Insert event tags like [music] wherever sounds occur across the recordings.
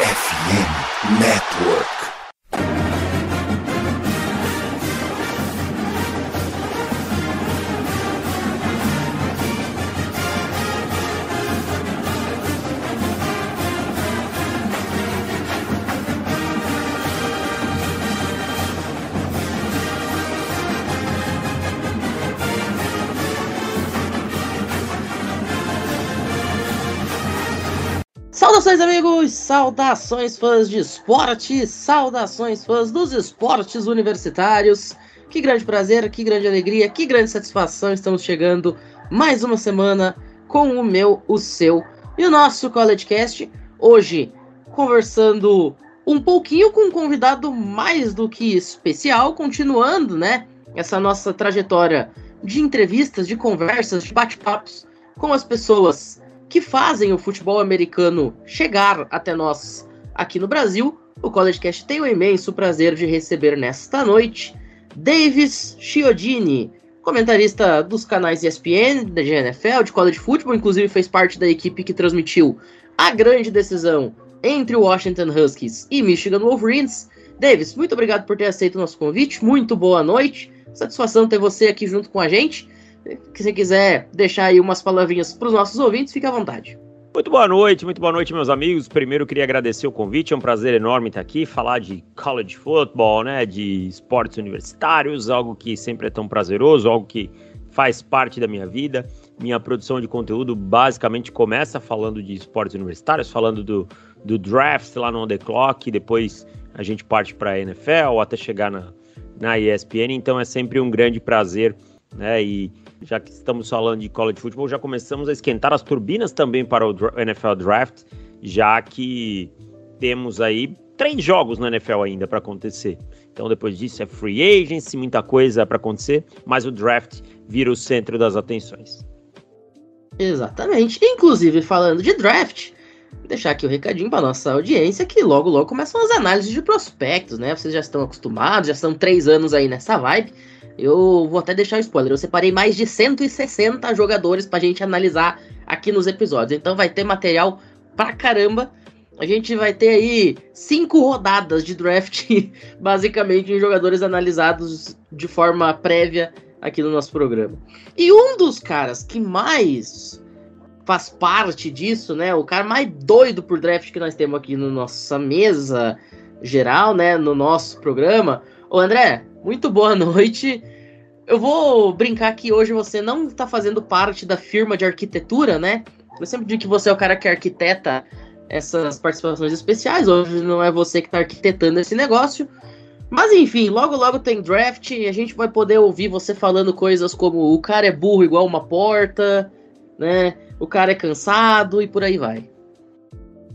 FM Network. Saudações! Saudações, fãs de esporte! Saudações, fãs dos esportes universitários! Que grande prazer, que grande alegria, que grande satisfação! Estamos chegando mais uma semana com o meu, o seu e o nosso CollegeCast. Hoje, conversando um pouquinho com um convidado mais do que especial, continuando, né? Essa nossa trajetória de entrevistas, de conversas, de bate-papos com as pessoas que fazem o futebol americano chegar até nós aqui no Brasil, o College Cast tem o imenso prazer de receber nesta noite Davis Chiodini, comentarista dos canais ESPN, da GNFL, de college football, inclusive fez parte da equipe que transmitiu a grande decisão entre o Washington Huskies e Michigan Wolverines. Davis, muito obrigado por ter aceito o nosso convite, muito boa noite, satisfação ter você aqui junto com a gente. Se você quiser deixar aí umas palavrinhas para os nossos ouvintes, fique à vontade. Muito boa noite, muito boa noite, meus amigos. Primeiro, queria agradecer o convite, é um prazer enorme estar aqui, falar de college football, né, de esportes universitários, algo que sempre é tão prazeroso, algo que faz parte da minha vida. Minha produção de conteúdo basicamente começa falando de esportes universitários, falando do, do draft lá no On The Clock, depois a gente parte para a NFL até chegar na, na ESPN, então é sempre um grande prazer, né, e já que estamos falando de college football, já começamos a esquentar as turbinas também para o NFL Draft, já que temos aí três jogos na NFL ainda para acontecer. Então depois disso é free agency, muita coisa para acontecer, mas o draft vira o centro das atenções. Exatamente. Inclusive falando de draft, deixar aqui o um recadinho para nossa audiência que logo logo começam as análises de prospectos, né? Vocês já estão acostumados, já são três anos aí nessa vibe. Eu vou até deixar um spoiler. Eu separei mais de 160 jogadores pra gente analisar aqui nos episódios. Então vai ter material pra caramba. A gente vai ter aí cinco rodadas de draft, [laughs] basicamente, em jogadores analisados de forma prévia aqui no nosso programa. E um dos caras que mais faz parte disso, né? O cara mais doido por draft que nós temos aqui na nossa mesa geral, né? No nosso programa. Ô André, muito boa noite. Eu vou brincar que hoje você não está fazendo parte da firma de arquitetura, né? Eu sempre digo que você é o cara que arquiteta essas participações especiais. Hoje não é você que está arquitetando esse negócio. Mas enfim, logo logo tem draft e a gente vai poder ouvir você falando coisas como o cara é burro igual uma porta, né? O cara é cansado e por aí vai.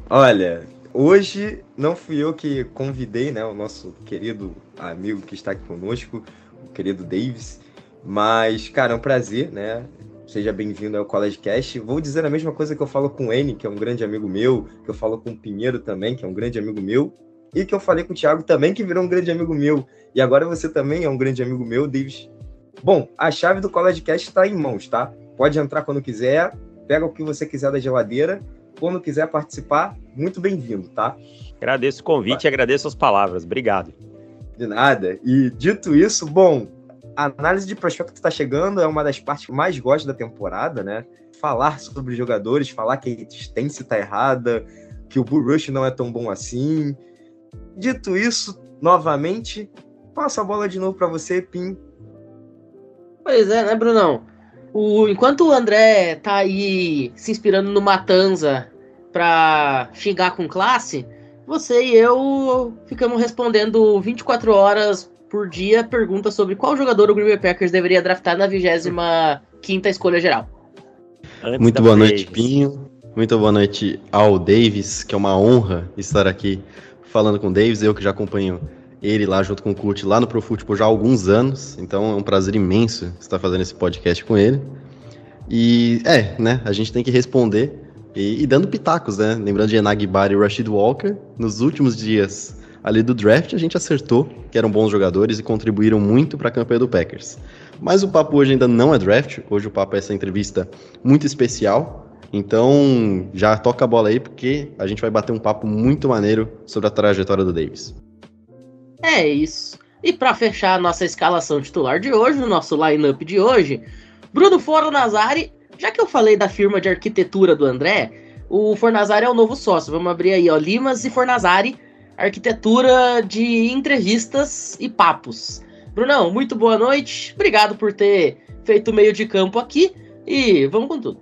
Olha, hoje não fui eu que convidei, né, o nosso querido amigo que está aqui conosco, o querido Davis. Mas, cara, é um prazer, né? Seja bem-vindo ao College Cast. Vou dizer a mesma coisa que eu falo com o N, que é um grande amigo meu, que eu falo com o Pinheiro também, que é um grande amigo meu, e que eu falei com o Thiago também, que virou um grande amigo meu. E agora você também é um grande amigo meu, Davis. Bom, a chave do College Cast está em mãos, tá? Pode entrar quando quiser, pega o que você quiser da geladeira. Quando quiser participar, muito bem-vindo, tá? Agradeço o convite e agradeço as palavras. Obrigado. De nada. E dito isso, bom, a análise de prospecto está chegando é uma das partes que mais gosto da temporada, né? Falar sobre jogadores, falar que a existência está errada, que o Bull Rush não é tão bom assim. Dito isso, novamente, passo a bola de novo para você, Pim. Pois é, né, Brunão? O, enquanto o André tá aí se inspirando no Matanza para xingar com classe, você e eu ficamos respondendo 24 horas por dia perguntas sobre qual jogador o Green Bay Packers deveria draftar na 25 quinta escolha geral. Antes Muito boa Davis. noite, Pinho. Muito boa noite ao Davis, que é uma honra estar aqui falando com o Davis, eu que já acompanho ele lá junto com o Kurt lá no Pro Football já há alguns anos, então é um prazer imenso estar fazendo esse podcast com ele. E é, né, a gente tem que responder e, e, dando pitacos, né? Lembrando de Enag e Rashid Walker, nos últimos dias ali do draft a gente acertou que eram bons jogadores e contribuíram muito para a campanha do Packers. Mas o papo hoje ainda não é draft, hoje o papo é essa entrevista muito especial. Então, já toca a bola aí, porque a gente vai bater um papo muito maneiro sobre a trajetória do Davis. É isso. E para fechar a nossa escalação titular de hoje, o nosso line-up de hoje, Bruno Fornazari, já que eu falei da firma de arquitetura do André, o Fornazari é o novo sócio. Vamos abrir aí, ó, Limas e Fornazari, arquitetura de entrevistas e papos. Brunão, muito boa noite. Obrigado por ter feito o meio de campo aqui e vamos com tudo.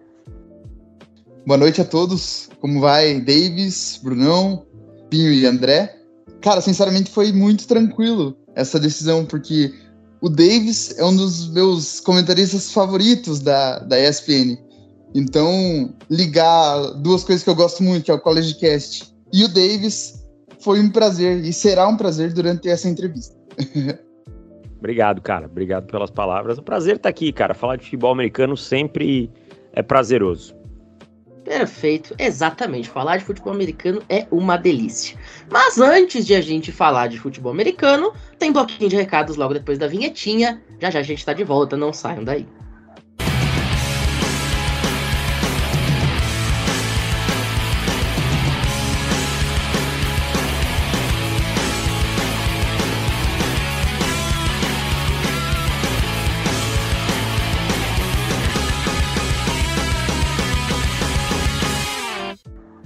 Boa noite a todos. Como vai, Davis, Brunão, Pinho e André? Cara, sinceramente foi muito tranquilo essa decisão, porque o Davis é um dos meus comentaristas favoritos da, da ESPN. Então, ligar duas coisas que eu gosto muito, que é o College Cast e o Davis, foi um prazer e será um prazer durante essa entrevista. [laughs] Obrigado, cara. Obrigado pelas palavras. É um prazer estar aqui, cara. Falar de futebol americano sempre é prazeroso. Perfeito, exatamente. Falar de futebol americano é uma delícia. Mas antes de a gente falar de futebol americano, tem bloquinho de recados logo depois da vinhetinha. Já já a gente tá de volta, não saiam daí.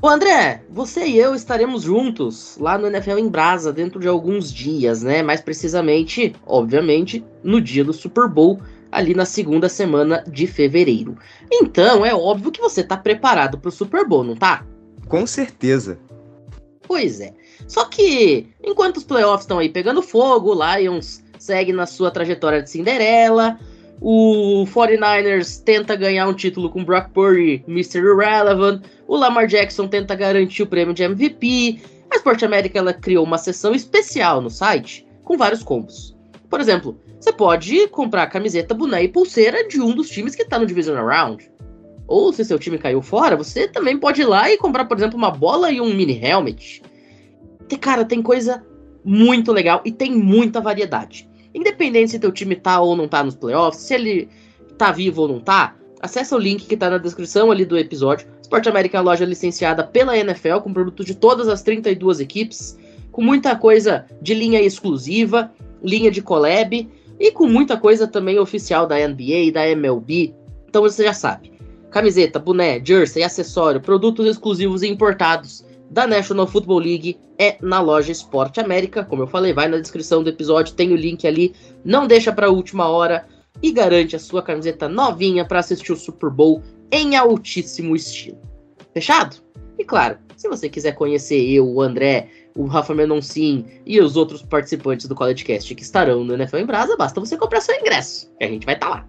Ô André, você e eu estaremos juntos lá no NFL em Brasa dentro de alguns dias, né? Mais precisamente, obviamente, no dia do Super Bowl, ali na segunda semana de fevereiro. Então, é óbvio que você tá preparado pro Super Bowl, não tá? Com certeza. Pois é. Só que, enquanto os playoffs estão aí pegando fogo, o Lions segue na sua trajetória de Cinderela, o 49ers tenta ganhar um título com Brock Purdy, Mr. Irrelevant. O Lamar Jackson tenta garantir o prêmio de MVP. A Sport América ela criou uma seção especial no site com vários combos. Por exemplo, você pode comprar camiseta, boné e pulseira de um dos times que está no Divisional Round. Ou se seu time caiu fora, você também pode ir lá e comprar, por exemplo, uma bola e um mini helmet. E, cara, tem coisa muito legal e tem muita variedade. Independente se teu time tá ou não tá nos playoffs, se ele tá vivo ou não tá, acessa o link que tá na descrição ali do episódio. Sport América é uma loja licenciada pela NFL, com produtos de todas as 32 equipes, com muita coisa de linha exclusiva, linha de collab, e com muita coisa também oficial da NBA e da MLB. Então você já sabe. Camiseta, boné, jersey, acessório, produtos exclusivos e importados da National Football League é na loja Esporte América. Como eu falei, vai na descrição do episódio, tem o link ali. Não deixa para a última hora e garante a sua camiseta novinha para assistir o Super Bowl em altíssimo estilo. Fechado? E claro, se você quiser conhecer eu, o André, o Rafa Menoncin e os outros participantes do College Cast que estarão no NFL em Brasa, basta você comprar seu ingresso, que a gente vai estar tá lá.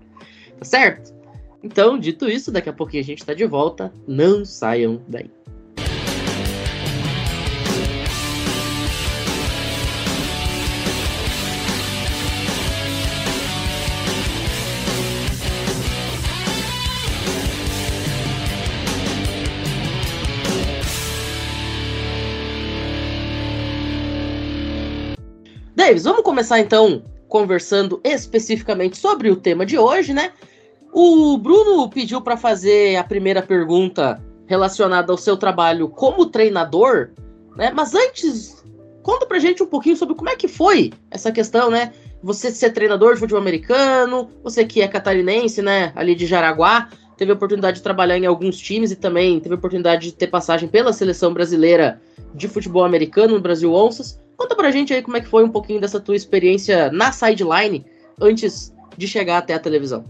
Tá certo? Então, dito isso, daqui a pouquinho a gente está de volta. Não saiam daí. Davis, vamos começar então conversando especificamente sobre o tema de hoje, né? O Bruno pediu para fazer a primeira pergunta relacionada ao seu trabalho como treinador, né? Mas antes, conta pra gente um pouquinho sobre como é que foi essa questão, né? Você ser treinador de futebol americano, você que é catarinense, né, ali de Jaraguá, teve a oportunidade de trabalhar em alguns times e também teve a oportunidade de ter passagem pela seleção brasileira de futebol americano no Brasil Onças. Conta pra gente aí como é que foi um pouquinho dessa tua experiência na sideline antes de chegar até a televisão.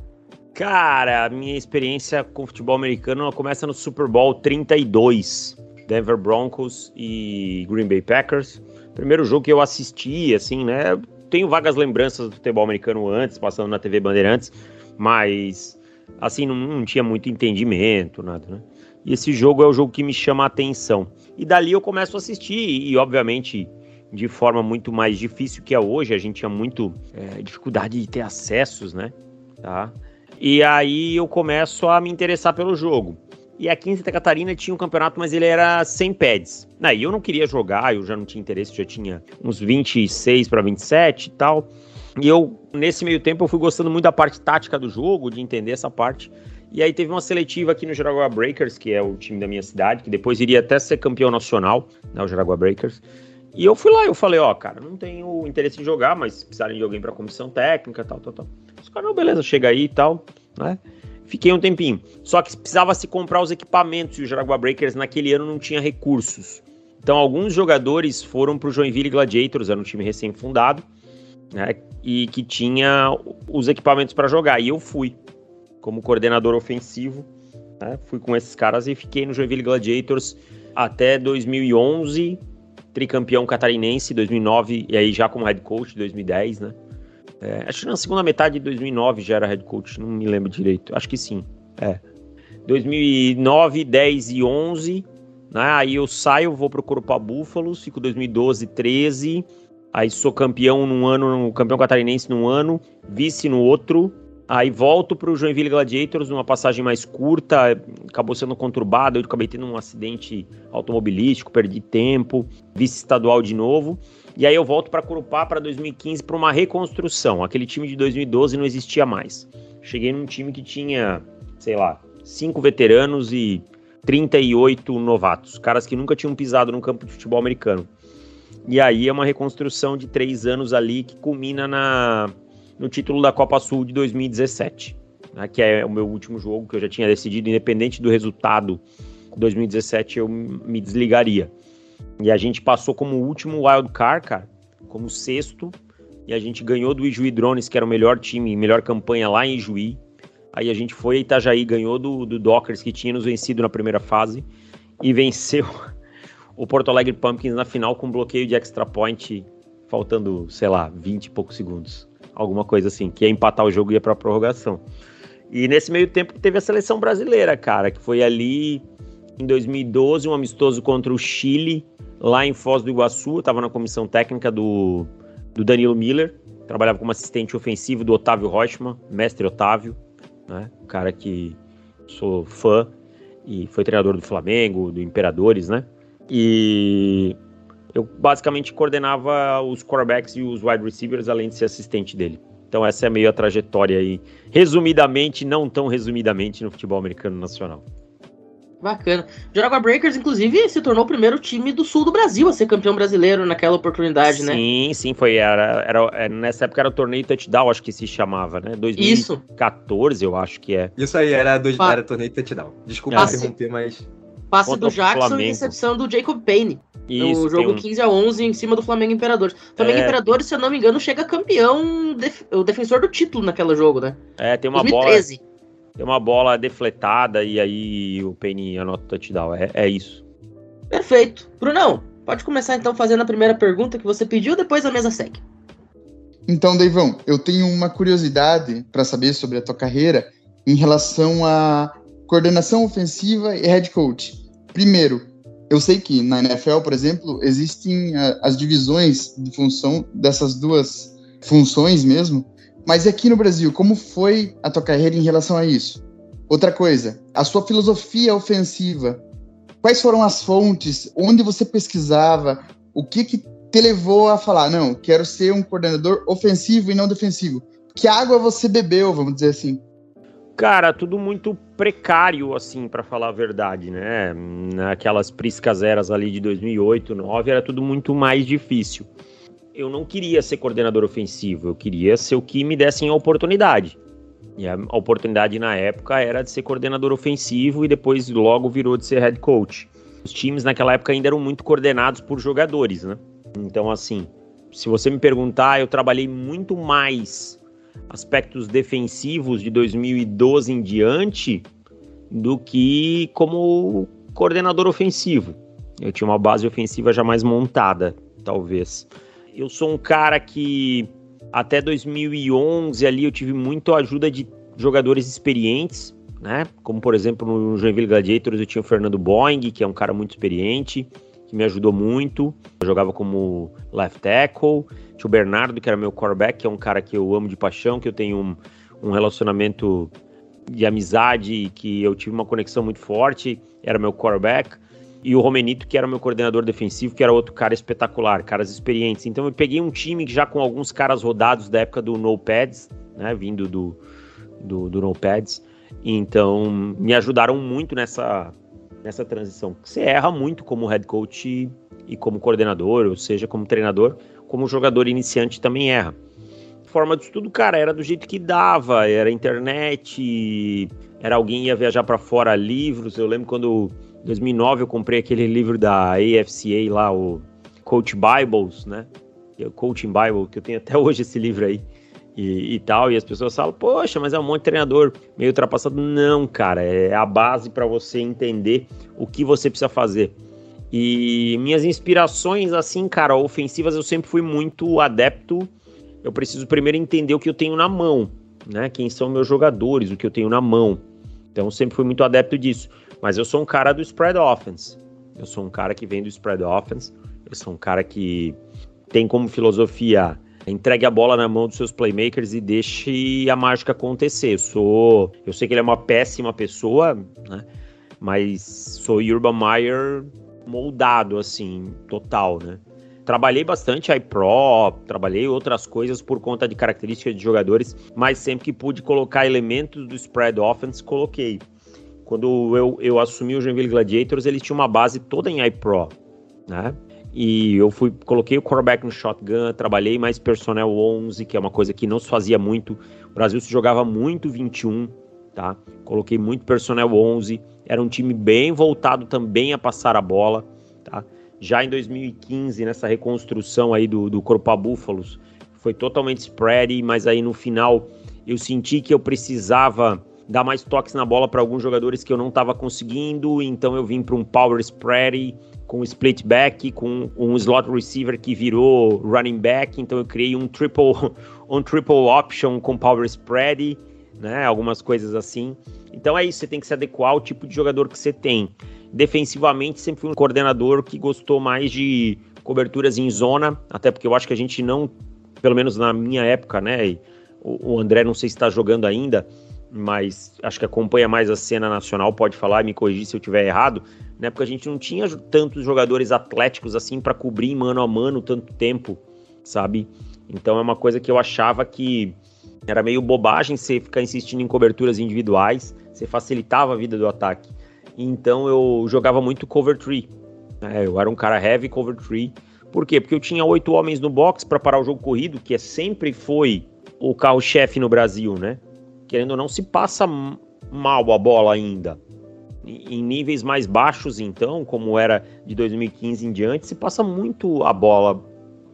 Cara, a minha experiência com futebol americano começa no Super Bowl 32, Denver Broncos e Green Bay Packers. Primeiro jogo que eu assisti, assim, né? Tenho vagas lembranças do futebol americano antes, passando na TV Bandeirantes, mas assim, não, não tinha muito entendimento, nada, né? E esse jogo é o jogo que me chama a atenção. E dali eu começo a assistir, e obviamente de forma muito mais difícil que é hoje. A gente tinha muito é, dificuldade de ter acessos, né? Tá? E aí eu começo a me interessar pelo jogo. E aqui em Santa Catarina tinha um campeonato, mas ele era sem pads. Aí eu não queria jogar, eu já não tinha interesse, já tinha uns 26 para 27 e tal. E eu, nesse meio tempo, eu fui gostando muito da parte tática do jogo, de entender essa parte. E aí teve uma seletiva aqui no Jaraguá Breakers, que é o time da minha cidade, que depois iria até ser campeão nacional, né, o Jaraguá Breakers. E eu fui lá, eu falei, ó, cara, não tenho interesse em jogar, mas precisarem de alguém para comissão técnica, tal, tal, tal. Os caras, não, beleza, chega aí e tal, né? Fiquei um tempinho. Só que precisava se comprar os equipamentos e o Jaraguá Breakers naquele ano não tinha recursos. Então alguns jogadores foram para o Joinville Gladiators, era um time recém-fundado, né? E que tinha os equipamentos para jogar. E eu fui como coordenador ofensivo, né? Fui com esses caras e fiquei no Joinville Gladiators até 2011 tricampeão catarinense 2009 e aí já como head coach 2010, né? É, acho que na segunda metade de 2009 já era head coach, não me lembro direito. Acho que sim. É. 2009, 10 e 11, né? Aí eu saio, vou pro Corupá Búfalos, fico 2012, 13. Aí sou campeão num ano, campeão catarinense num ano, vice no outro, Aí volto para o Joinville Gladiators numa passagem mais curta, acabou sendo conturbado, eu acabei tendo um acidente automobilístico, perdi tempo, vice-estadual de novo. E aí eu volto para Curupá para 2015 para uma reconstrução. Aquele time de 2012 não existia mais. Cheguei num time que tinha, sei lá, cinco veteranos e 38 novatos, caras que nunca tinham pisado num campo de futebol americano. E aí é uma reconstrução de três anos ali que culmina na no título da Copa Sul de 2017, né, que é o meu último jogo que eu já tinha decidido, independente do resultado 2017, eu me desligaria. E a gente passou como último wild card, cara, como sexto, e a gente ganhou do Ijuí Drones, que era o melhor time, melhor campanha lá em Ijuí. Aí a gente foi a Itajaí, ganhou do, do Dockers, que tinha nos vencido na primeira fase, e venceu [laughs] o Porto Alegre Pumpkins na final com bloqueio de extra point, faltando, sei lá, 20 e poucos segundos alguma coisa assim, que ia empatar o jogo e ia pra prorrogação. E nesse meio tempo teve a seleção brasileira, cara, que foi ali em 2012, um amistoso contra o Chile, lá em Foz do Iguaçu. Eu tava na comissão técnica do, do Danilo Miller, trabalhava como assistente ofensivo do Otávio Rochman, mestre Otávio, né? Cara que sou fã e foi treinador do Flamengo, do Imperadores, né? E eu basicamente coordenava os quarterbacks e os wide receivers, além de ser assistente dele. Então essa é meio a trajetória aí, resumidamente, não tão resumidamente, no futebol americano nacional. Bacana. Jaraguá Breakers, inclusive, se tornou o primeiro time do sul do Brasil a ser campeão brasileiro naquela oportunidade, sim, né? Sim, sim, foi. Era, era, é, nessa época era o torneio touchdown, acho que se chamava, né? 2014, Isso. eu acho que é. Isso aí, era, do, era torneio touchdown. Desculpa Passe, interromper, mas. Passe do Jackson e recepção do Jacob Payne. Isso, o jogo um... 15 a 11 em cima do Flamengo Imperadores. O Flamengo é... Imperadores, se eu não me engano, chega campeão, def... o defensor do título naquele jogo, né? É, tem uma 2013. bola. Tem uma bola defletada e aí o Penny anota o touchdown. É, é isso. Perfeito. Brunão, pode começar então fazendo a primeira pergunta que você pediu, depois a mesa segue. Então, Deivão, eu tenho uma curiosidade para saber sobre a tua carreira em relação à coordenação ofensiva e head coach. Primeiro, eu sei que na NFL, por exemplo, existem a, as divisões de função dessas duas funções mesmo. Mas aqui no Brasil, como foi a tua carreira em relação a isso? Outra coisa, a sua filosofia ofensiva. Quais foram as fontes? Onde você pesquisava? O que que te levou a falar, não, quero ser um coordenador ofensivo e não defensivo? Que água você bebeu, vamos dizer assim? Cara, tudo muito precário, assim, para falar a verdade, né? Naquelas priscas eras ali de 2008, 2009, era tudo muito mais difícil. Eu não queria ser coordenador ofensivo, eu queria ser o que me dessem a oportunidade. E a oportunidade na época era de ser coordenador ofensivo e depois logo virou de ser head coach. Os times naquela época ainda eram muito coordenados por jogadores, né? Então, assim, se você me perguntar, eu trabalhei muito mais aspectos defensivos de 2012 em diante do que como coordenador ofensivo. Eu tinha uma base ofensiva já mais montada, talvez. Eu sou um cara que até 2011 ali eu tive muito ajuda de jogadores experientes, né? Como por exemplo no Joinville Gladiators eu tinha o Fernando Boeing, que é um cara muito experiente, que me ajudou muito. Eu jogava como left tackle. Tinha o Bernardo, que era meu quarterback, que é um cara que eu amo de paixão, que eu tenho um, um relacionamento de amizade, que eu tive uma conexão muito forte, era meu quarterback. E o Romenito, que era meu coordenador defensivo, que era outro cara espetacular, caras experientes. Então eu peguei um time já com alguns caras rodados da época do No Pads, né, vindo do, do, do No Pads. Então, me ajudaram muito nessa, nessa transição. Você erra muito como head coach e como coordenador, ou seja, como treinador, como jogador iniciante também erra. Forma de estudo, cara, era do jeito que dava, era internet, era alguém ia viajar para fora livros. Eu lembro quando em 2009 eu comprei aquele livro da AFCA lá, o Coach Bibles, né? O Coaching Bible, que eu tenho até [laughs] hoje esse livro aí e, e, tal, e as pessoas falam, poxa, mas é um monte de treinador meio ultrapassado. Não, cara, é a base para você entender o que você precisa fazer. E minhas inspirações, assim, cara, ofensivas, eu sempre fui muito adepto. Eu preciso primeiro entender o que eu tenho na mão, né? Quem são meus jogadores, o que eu tenho na mão. Então, sempre fui muito adepto disso. Mas eu sou um cara do spread offense. Eu sou um cara que vem do spread offense. Eu sou um cara que tem como filosofia entregue a bola na mão dos seus playmakers e deixe a mágica acontecer. Eu sou, eu sei que ele é uma péssima pessoa, né? Mas sou Urban Meyer moldado assim, total, né? Trabalhei bastante iPro, trabalhei outras coisas por conta de características de jogadores, mas sempre que pude colocar elementos do spread offense, coloquei. Quando eu, eu assumi o Joinville Gladiators, eles tinham uma base toda em iPro, né? E eu fui, coloquei o quarterback no shotgun, trabalhei mais personnel 11, que é uma coisa que não se fazia muito. O Brasil se jogava muito 21, tá? Coloquei muito personnel 11. Era um time bem voltado também a passar a bola, tá? Já em 2015, nessa reconstrução aí do, do Corpa Búfalos, foi totalmente spread, mas aí no final eu senti que eu precisava dar mais toques na bola para alguns jogadores que eu não estava conseguindo, então eu vim para um power spread com split back, com um slot receiver que virou running back, então eu criei um triple, [laughs] um triple option com power spread, né? Algumas coisas assim. Então é isso, você tem que se adequar ao tipo de jogador que você tem. Defensivamente, sempre fui um coordenador que gostou mais de coberturas em zona, até porque eu acho que a gente não, pelo menos na minha época, né? O André não sei se está jogando ainda, mas acho que acompanha mais a cena nacional, pode falar e me corrigir se eu estiver errado né? Porque a gente não tinha tantos jogadores atléticos assim para cobrir mano a mano tanto tempo, sabe? Então é uma coisa que eu achava que era meio bobagem você ficar insistindo em coberturas individuais, você facilitava a vida do ataque. Então eu jogava muito cover tree. Né? Eu era um cara heavy cover tree. Por quê? Porque eu tinha oito homens no box para parar o jogo corrido, que é sempre foi o carro-chefe no Brasil, né? Querendo ou não, se passa mal a bola ainda em níveis mais baixos, então, como era de 2015 em diante, se passa muito a bola.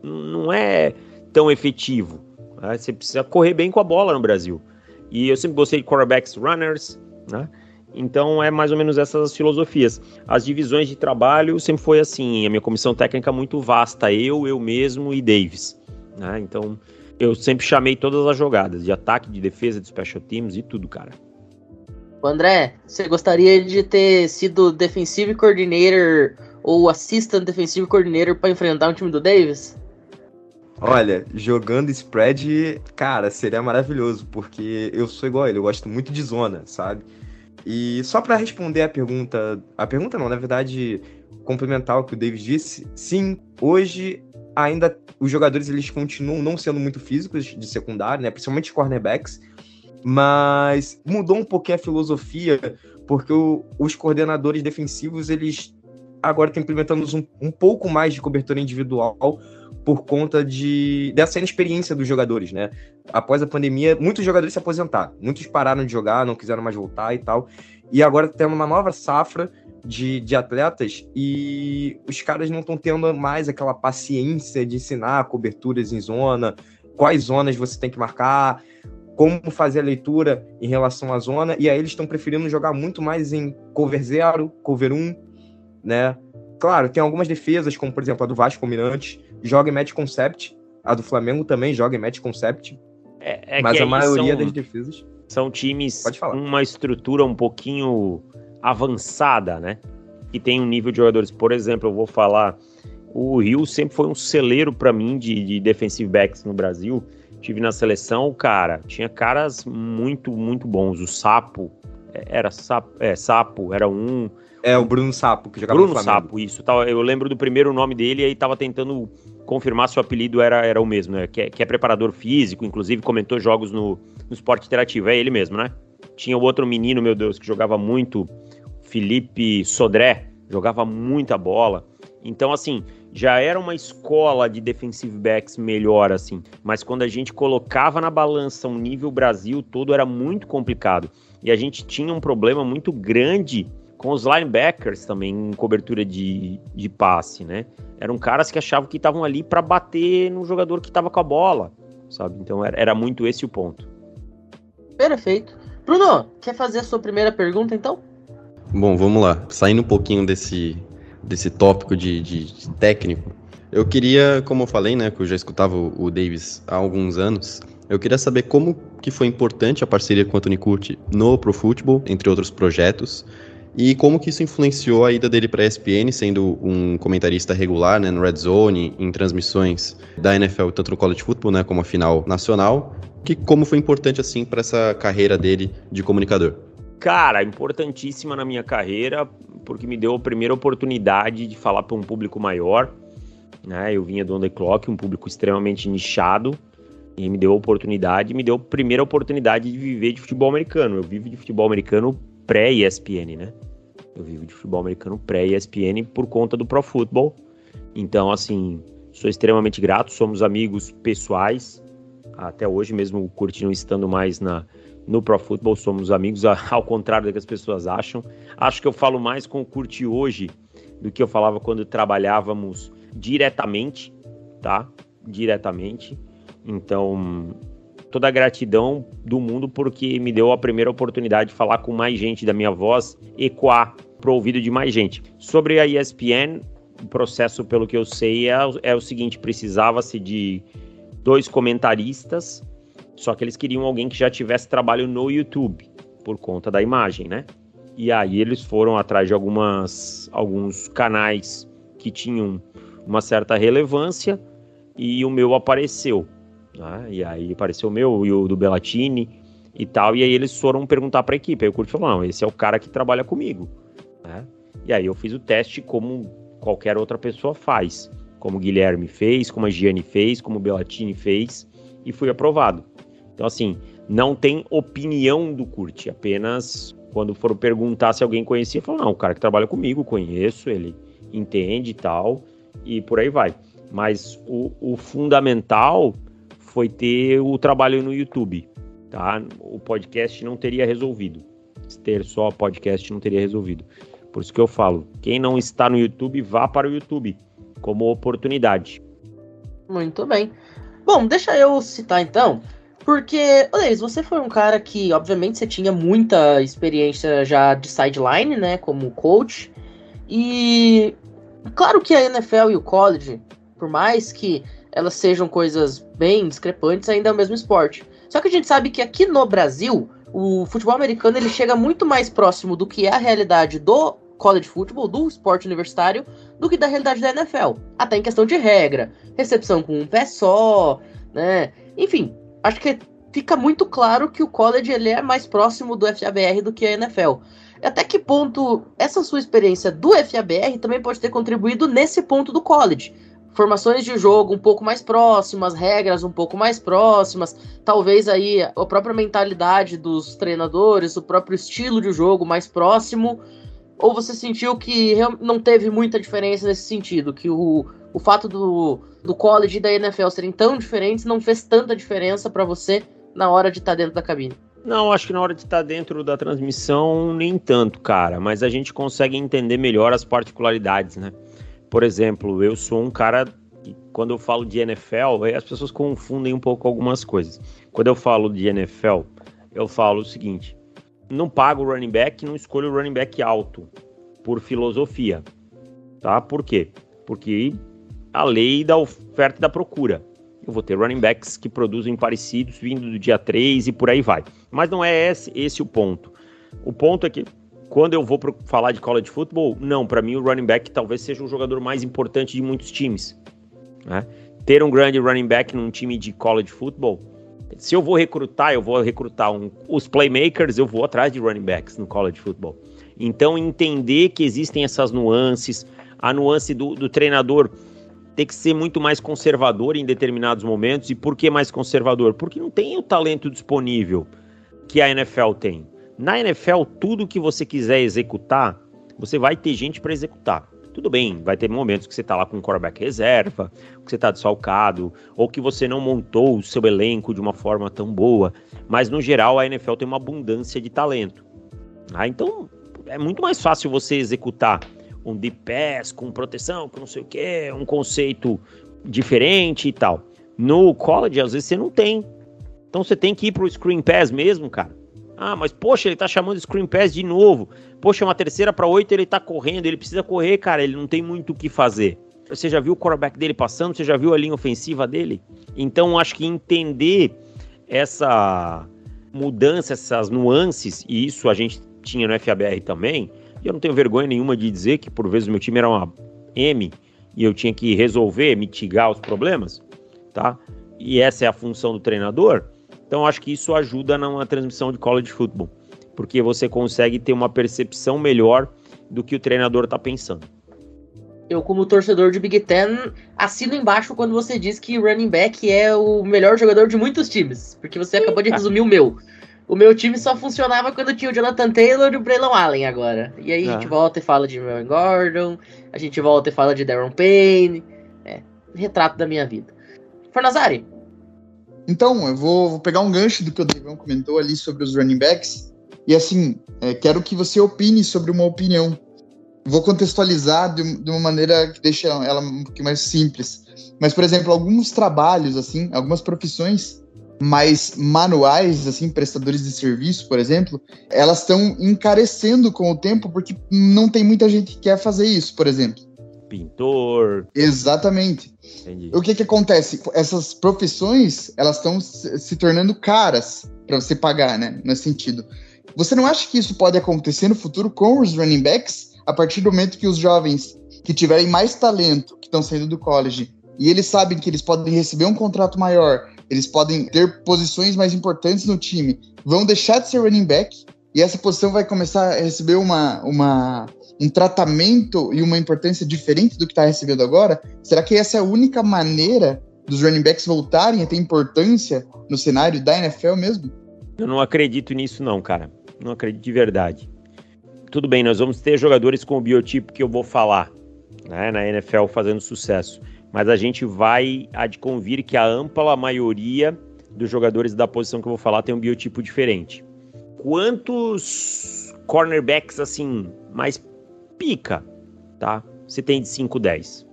Não é tão efetivo. Né? Você precisa correr bem com a bola no Brasil. E eu sempre gostei de quarterbacks runners, né? Então é mais ou menos essas filosofias. As divisões de trabalho sempre foi assim, a minha comissão técnica muito vasta, eu, eu mesmo e Davis. Né? Então eu sempre chamei todas as jogadas, de ataque, de defesa, de special teams e tudo, cara. André, você gostaria de ter sido defensive coordinator ou assistant defensive coordinator para enfrentar um time do Davis? Olha, jogando spread, cara, seria maravilhoso, porque eu sou igual a ele, eu gosto muito de zona, sabe? E só para responder a pergunta, a pergunta não, na verdade, complementar o que o Davis disse, sim, hoje ainda os jogadores eles continuam não sendo muito físicos de secundário, né? Principalmente cornerbacks mas mudou um pouquinho a filosofia, porque o, os coordenadores defensivos, eles agora estão implementando um, um pouco mais de cobertura individual por conta de dessa inexperiência dos jogadores, né? Após a pandemia, muitos jogadores se aposentaram, muitos pararam de jogar, não quiseram mais voltar e tal. E agora temos uma nova safra de, de atletas e os caras não estão tendo mais aquela paciência de ensinar coberturas em zona, quais zonas você tem que marcar como fazer a leitura em relação à zona, e aí eles estão preferindo jogar muito mais em cover 0, cover 1, um, né? Claro, tem algumas defesas, como por exemplo a do Vasco Mirante, joga em match concept, a do Flamengo também joga em match concept, é, é mas a maioria são, das defesas... São times com uma estrutura um pouquinho avançada, né? Que tem um nível de jogadores, por exemplo, eu vou falar, o Rio sempre foi um celeiro para mim de, de defensive backs no Brasil, tive na seleção, cara, tinha caras muito, muito bons. O Sapo, é, era Sapo, é, Sapo era um. É, o Bruno Sapo, que jogava Bruno no Flamengo. Sapo, isso. Eu lembro do primeiro nome dele e aí tava tentando confirmar se o apelido era, era o mesmo, né? Que é, que é preparador físico, inclusive comentou jogos no, no esporte interativo. É ele mesmo, né? Tinha o outro menino, meu Deus, que jogava muito, Felipe Sodré, jogava muita bola. Então, assim, já era uma escola de defensive backs melhor, assim. Mas quando a gente colocava na balança um nível Brasil todo, era muito complicado. E a gente tinha um problema muito grande com os linebackers também em cobertura de, de passe, né? Eram caras que achavam que estavam ali para bater no jogador que estava com a bola, sabe? Então era, era muito esse o ponto. Perfeito. Bruno, quer fazer a sua primeira pergunta então? Bom, vamos lá. Saindo um pouquinho desse, desse tópico de, de, de técnico, eu queria, como eu falei, né, que eu já escutava o, o Davis há alguns anos, eu queria saber como que foi importante a parceria com o Anthony Curti no Pro Football, entre outros projetos, e como que isso influenciou a ida dele para a ESPN, sendo um comentarista regular né, no Red Zone, em transmissões da NFL, tanto no college football, né, como a final nacional, que como foi importante assim para essa carreira dele de comunicador. Cara, importantíssima na minha carreira, porque me deu a primeira oportunidade de falar para um público maior. Né? Eu vinha do The Clock, um público extremamente nichado, e me deu a oportunidade, me deu a primeira oportunidade de viver de futebol americano. Eu vivo de futebol americano pré-ESPN, né? Eu vivo de futebol americano pré-ESPN por conta do Pro Football. Então, assim, sou extremamente grato, somos amigos pessoais. Até hoje, mesmo o Curti não estando mais na, no Pro Football, somos amigos, [laughs] ao contrário do que as pessoas acham. Acho que eu falo mais com o Curti hoje do que eu falava quando trabalhávamos diretamente, tá? Diretamente. Então, toda a gratidão do mundo porque me deu a primeira oportunidade de falar com mais gente, da minha voz ecoar pro ouvido de mais gente. Sobre a ESPN, o processo, pelo que eu sei, é, é o seguinte: precisava-se de dois comentaristas só que eles queriam alguém que já tivesse trabalho no YouTube, por conta da imagem, né? E aí eles foram atrás de algumas, alguns canais que tinham uma certa relevância e o meu apareceu. Né? E aí apareceu o meu e o do Bellatini e tal. E aí eles foram perguntar para a equipe. Aí o Curto falou: não, esse é o cara que trabalha comigo. Né? E aí eu fiz o teste como qualquer outra pessoa faz. Como o Guilherme fez, como a Gianni fez, como o Bellatini fez, e fui aprovado. Então, assim, não tem opinião do Curti, apenas quando foram perguntar se alguém conhecia, falou, não, o cara que trabalha comigo, conheço, ele entende e tal, e por aí vai. Mas o, o fundamental foi ter o trabalho no YouTube, tá? O podcast não teria resolvido. Ter só podcast não teria resolvido. Por isso que eu falo, quem não está no YouTube, vá para o YouTube, como oportunidade. Muito bem. Bom, deixa eu citar então porque, Oleis, você foi um cara que, obviamente, você tinha muita experiência já de sideline, né, como coach. E claro que a NFL e o college, por mais que elas sejam coisas bem discrepantes, ainda é o mesmo esporte. Só que a gente sabe que aqui no Brasil, o futebol americano ele chega muito mais próximo do que é a realidade do college football, do esporte universitário, do que da realidade da NFL. Até em questão de regra, recepção com um pé só, né? Enfim, acho que fica muito claro que o college ele é mais próximo do FABR do que a NFL. Até que ponto essa sua experiência do FABR também pode ter contribuído nesse ponto do college? Formações de jogo um pouco mais próximas, regras um pouco mais próximas, talvez aí a própria mentalidade dos treinadores, o próprio estilo de jogo mais próximo. Ou você sentiu que não teve muita diferença nesse sentido? Que o, o fato do, do college e da NFL serem tão diferentes não fez tanta diferença para você na hora de estar tá dentro da cabine? Não, acho que na hora de estar tá dentro da transmissão, nem tanto, cara. Mas a gente consegue entender melhor as particularidades, né? Por exemplo, eu sou um cara que, quando eu falo de NFL, as pessoas confundem um pouco algumas coisas. Quando eu falo de NFL, eu falo o seguinte: não pago running back, não escolho running back alto, por filosofia. Tá? Por quê? Porque a lei da oferta e da procura eu vou ter running backs que produzem parecidos vindo do dia 3 e por aí vai. Mas não é esse, esse o ponto. O ponto é que quando eu vou pro, falar de college football, não, para mim o running back talvez seja o jogador mais importante de muitos times. Né? Ter um grande running back num time de college football, se eu vou recrutar, eu vou recrutar um, os playmakers, eu vou atrás de running backs no college football. Então entender que existem essas nuances, a nuance do, do treinador ter que ser muito mais conservador em determinados momentos. E por que mais conservador? Porque não tem o talento disponível que a NFL tem. Na NFL, tudo que você quiser executar, você vai ter gente para executar. Tudo bem, vai ter momentos que você tá lá com um quarterback reserva, que você tá desfalcado, ou que você não montou o seu elenco de uma forma tão boa. Mas no geral, a NFL tem uma abundância de talento. Ah, então é muito mais fácil você executar um deep pass com proteção, com não sei o que, um conceito diferente e tal. No college, às vezes você não tem. Então você tem que ir pro screen pass mesmo, cara. Ah, mas poxa, ele tá chamando screen pass de novo. Poxa, uma terceira para oito, ele tá correndo, ele precisa correr, cara, ele não tem muito o que fazer. Você já viu o quarterback dele passando? Você já viu a linha ofensiva dele? Então, acho que entender essa mudança, essas nuances, e isso a gente tinha no FABR também, e eu não tenho vergonha nenhuma de dizer que por vezes o meu time era uma M e eu tinha que resolver, mitigar os problemas, tá? E essa é a função do treinador. Então acho que isso ajuda na transmissão de college football, porque você consegue ter uma percepção melhor do que o treinador está pensando. Eu, como torcedor de Big Ten, assino embaixo quando você diz que running back é o melhor jogador de muitos times, porque você acabou de resumir o meu. O meu time só funcionava quando tinha o Jonathan Taylor e o Braylon Allen agora. E aí a gente ah. volta e fala de Melvin Gordon, a gente volta e fala de Darren Payne. É, retrato da minha vida. Fornazari, então, eu vou, vou, pegar um gancho do que o Devão comentou ali sobre os running backs. E assim, é, quero que você opine sobre uma opinião. Vou contextualizar de, de, uma maneira que deixa ela um pouquinho mais simples. Mas, por exemplo, alguns trabalhos, assim, algumas profissões mais manuais, assim, prestadores de serviço, por exemplo, elas estão encarecendo com o tempo porque não tem muita gente que quer fazer isso, por exemplo pintor. Exatamente. Entendi. O que que acontece? Essas profissões, elas estão se tornando caras para você pagar, né? Nesse sentido. Você não acha que isso pode acontecer no futuro com os running backs? A partir do momento que os jovens que tiverem mais talento, que estão saindo do college, e eles sabem que eles podem receber um contrato maior, eles podem ter posições mais importantes no time, vão deixar de ser running back e essa posição vai começar a receber uma, uma um tratamento e uma importância diferente do que está recebendo agora? Será que essa é a única maneira dos running backs voltarem a ter importância no cenário da NFL mesmo? Eu não acredito nisso, não, cara. Não acredito de verdade. Tudo bem, nós vamos ter jogadores com o biotipo que eu vou falar né, na NFL fazendo sucesso. Mas a gente vai adconvir que a ampla maioria dos jogadores da posição que eu vou falar tem um biotipo diferente. Quantos cornerbacks assim mais pica, tá? Você tem de 5,10.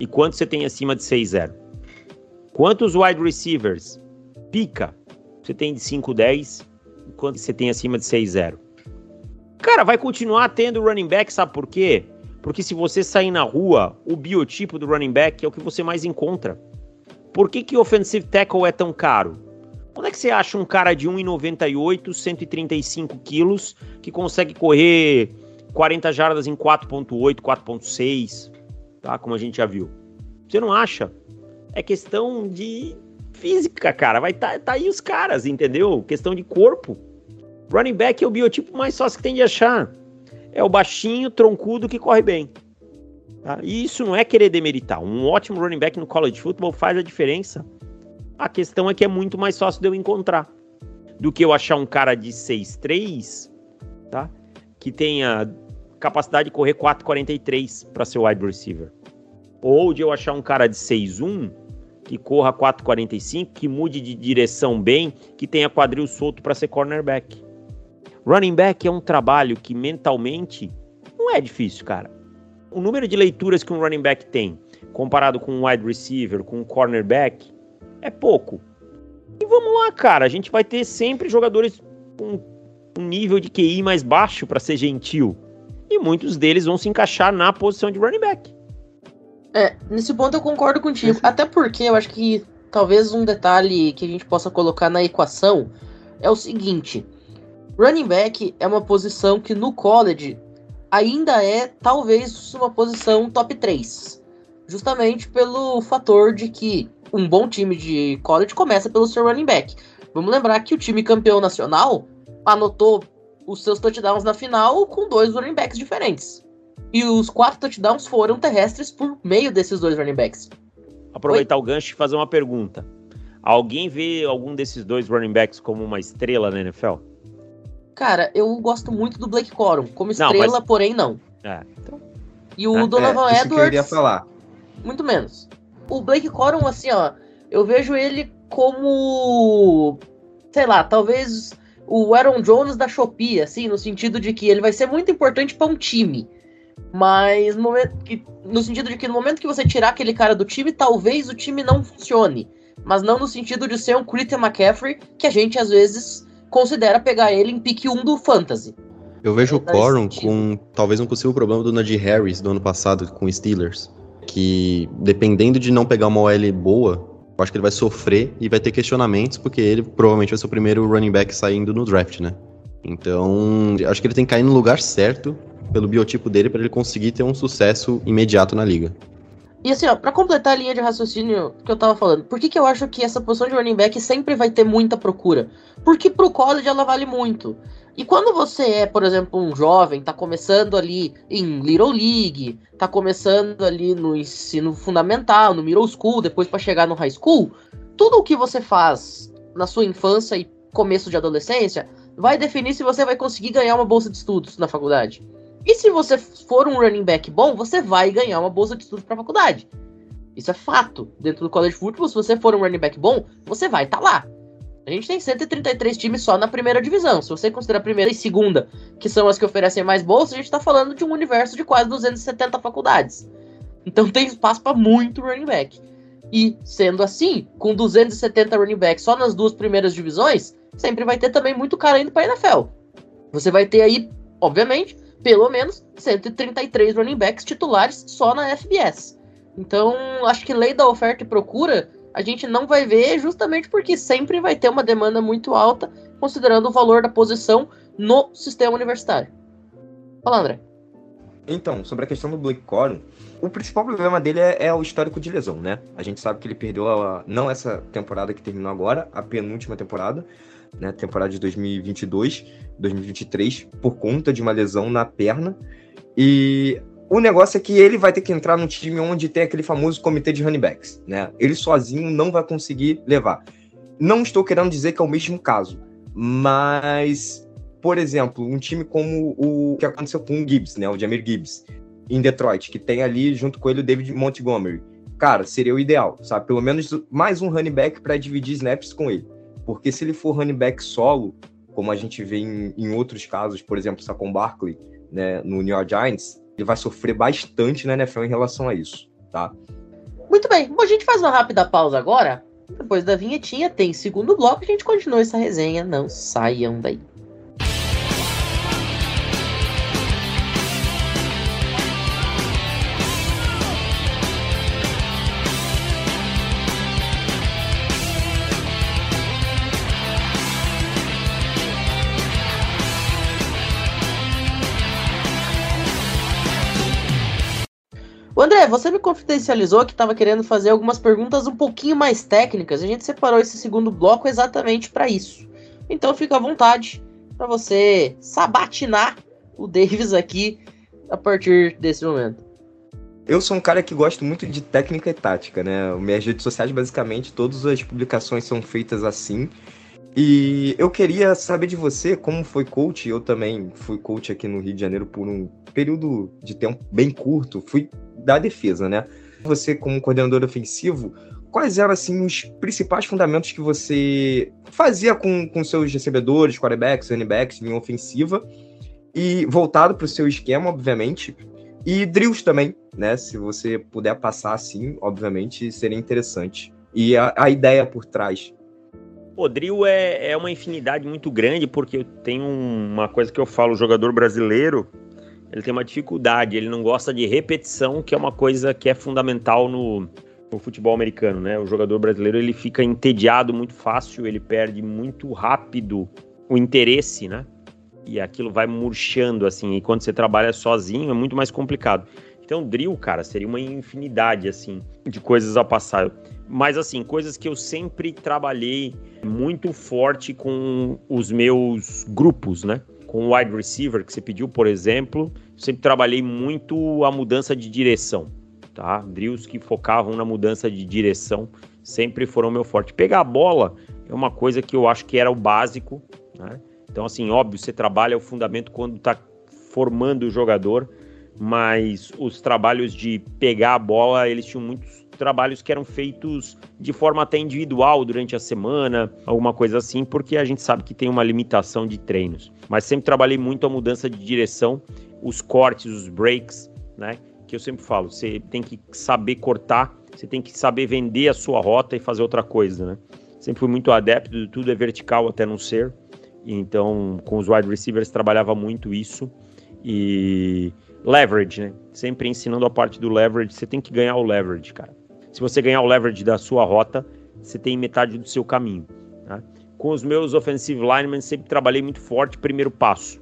E quanto você tem acima de 6,0? Quantos wide receivers pica você tem de 5,10 e quanto você tem acima de 6,0? Cara, vai continuar tendo running back, sabe por quê? Porque se você sair na rua, o biotipo do running back é o que você mais encontra. Por que, que offensive tackle é tão caro? Quando é que você acha um cara de 1,98, 135 quilos, que consegue correr 40 jardas em 4.8, 4.6, tá? Como a gente já viu. Você não acha? É questão de física, cara. Vai tá, tá aí os caras, entendeu? Questão de corpo. Running back é o biotipo mais fácil que tem de achar. É o baixinho, troncudo que corre bem. Tá? E isso não é querer demeritar. Um ótimo running back no college football faz a diferença. A questão é que é muito mais fácil de eu encontrar do que eu achar um cara de 6'3, tá? Que tenha capacidade de correr 4,43 para ser wide receiver. Ou de eu achar um cara de 6,1 que corra 4,45, que mude de direção bem, que tenha quadril solto para ser cornerback. Running back é um trabalho que mentalmente não é difícil, cara. O número de leituras que um running back tem, comparado com um wide receiver, com um cornerback, é pouco. E vamos lá, cara, a gente vai ter sempre jogadores com um nível de QI mais baixo para ser gentil e muitos deles vão se encaixar na posição de running back. É, nesse ponto eu concordo contigo. Até porque eu acho que talvez um detalhe que a gente possa colocar na equação é o seguinte: running back é uma posição que no college ainda é talvez uma posição top 3. Justamente pelo fator de que um bom time de college começa pelo seu running back. Vamos lembrar que o time campeão nacional anotou os seus touchdowns na final com dois running backs diferentes. E os quatro touchdowns foram terrestres por meio desses dois running backs. Aproveitar Oi? o gancho e fazer uma pergunta. Alguém vê algum desses dois running backs como uma estrela na NFL? Cara, eu gosto muito do Blake Corum, como estrela, não, mas... porém não. É, então... E o é, Donovan é, Edwards. Que eu falar. Muito menos. O Blake Corum, assim, ó, eu vejo ele como. Sei lá, talvez o Aaron Jones da Shopee, assim, no sentido de que ele vai ser muito importante para um time. Mas no, momento que, no sentido de que no momento que você tirar aquele cara do time, talvez o time não funcione. Mas não no sentido de ser um Christian McCaffrey, que a gente às vezes considera pegar ele em pick 1 do Fantasy. Eu vejo o Coron com talvez um possível problema do Najee Harris do ano passado com os Steelers. Que dependendo de não pegar uma OL boa, eu acho que ele vai sofrer e vai ter questionamentos, porque ele provavelmente vai ser o primeiro running back saindo no draft, né? Então, acho que ele tem que cair no lugar certo, pelo biotipo dele, para ele conseguir ter um sucesso imediato na liga. E assim, ó, pra completar a linha de raciocínio que eu tava falando, por que, que eu acho que essa posição de running back sempre vai ter muita procura? Porque pro college ela vale muito. E quando você é, por exemplo, um jovem, tá começando ali em Little League, tá começando ali no ensino fundamental, no middle school, depois para chegar no high school, tudo o que você faz na sua infância e começo de adolescência vai definir se você vai conseguir ganhar uma bolsa de estudos na faculdade. E se você for um running back bom, você vai ganhar uma bolsa de estudos para faculdade. Isso é fato. Dentro do college football, se você for um running back bom, você vai estar tá lá. A gente tem 133 times só na primeira divisão. Se você considerar a primeira e segunda, que são as que oferecem mais bolsas, a gente está falando de um universo de quase 270 faculdades. Então [laughs] tem espaço para muito running back. E sendo assim, com 270 running backs só nas duas primeiras divisões, sempre vai ter também muito cara indo para NFL. Você vai ter aí, obviamente, pelo menos 133 running backs titulares só na FBS. Então, acho que lei da oferta e procura a gente não vai ver justamente porque sempre vai ter uma demanda muito alta, considerando o valor da posição no sistema universitário. Fala, André. Então, sobre a questão do Blake Corum, o principal problema dele é, é, o histórico de lesão, né? A gente sabe que ele perdeu, a, não essa temporada que terminou agora, a penúltima temporada, né? Temporada de 2022, 2023, por conta de uma lesão na perna. E o negócio é que ele vai ter que entrar num time onde tem aquele famoso comitê de running backs, né? Ele sozinho não vai conseguir levar. Não estou querendo dizer que é o mesmo caso, mas, por exemplo, um time como o que aconteceu com o Gibbs, né? O Jamir Gibbs, em Detroit, que tem ali junto com ele o David Montgomery. Cara, seria o ideal, sabe? Pelo menos mais um running back para dividir snaps com ele. Porque se ele for running back solo, como a gente vê em, em outros casos, por exemplo, Saquon Barkley, né, no New York Giants, ele vai sofrer bastante na NFL em relação a isso, tá? Muito bem, Bom, a gente faz uma rápida pausa agora. Depois da vinhetinha tem segundo bloco, a gente continua essa resenha. Não saiam daí. Você me confidencializou que estava querendo fazer algumas perguntas um pouquinho mais técnicas. A gente separou esse segundo bloco exatamente para isso. Então fica à vontade para você sabatinar o Davis aqui a partir desse momento. Eu sou um cara que gosto muito de técnica e tática, né? Minhas redes sociais, basicamente, todas as publicações são feitas assim. E eu queria saber de você, como foi coach, eu também fui coach aqui no Rio de Janeiro por um período de tempo bem curto, fui da defesa, né? Você, como coordenador ofensivo, quais eram assim os principais fundamentos que você fazia com, com seus recebedores, quarterbacks, running backs em ofensiva e voltado para o seu esquema, obviamente, e drills também, né? Se você puder passar assim, obviamente, seria interessante. E a, a ideia por trás o drill é, é uma infinidade muito grande, porque tem uma coisa que eu falo, o jogador brasileiro, ele tem uma dificuldade, ele não gosta de repetição, que é uma coisa que é fundamental no, no futebol americano, né? O jogador brasileiro, ele fica entediado muito fácil, ele perde muito rápido o interesse, né? E aquilo vai murchando, assim, e quando você trabalha sozinho é muito mais complicado. Então, drill, cara, seria uma infinidade, assim, de coisas a passar. Mas, assim, coisas que eu sempre trabalhei muito forte com os meus grupos, né? Com o wide receiver que você pediu, por exemplo, sempre trabalhei muito a mudança de direção, tá? Drills que focavam na mudança de direção sempre foram meu forte. Pegar a bola é uma coisa que eu acho que era o básico, né? Então, assim, óbvio, você trabalha o fundamento quando está formando o jogador, mas os trabalhos de pegar a bola, eles tinham muitos trabalhos que eram feitos de forma até individual durante a semana, alguma coisa assim, porque a gente sabe que tem uma limitação de treinos. Mas sempre trabalhei muito a mudança de direção, os cortes, os breaks, né? Que eu sempre falo, você tem que saber cortar, você tem que saber vender a sua rota e fazer outra coisa, né? Sempre fui muito adepto de tudo é vertical até não ser. Então, com os wide receivers trabalhava muito isso. E leverage, né? Sempre ensinando a parte do leverage, você tem que ganhar o leverage, cara. Se você ganhar o leverage da sua rota, você tem metade do seu caminho. Tá? Com os meus offensive linemen, sempre trabalhei muito forte primeiro passo.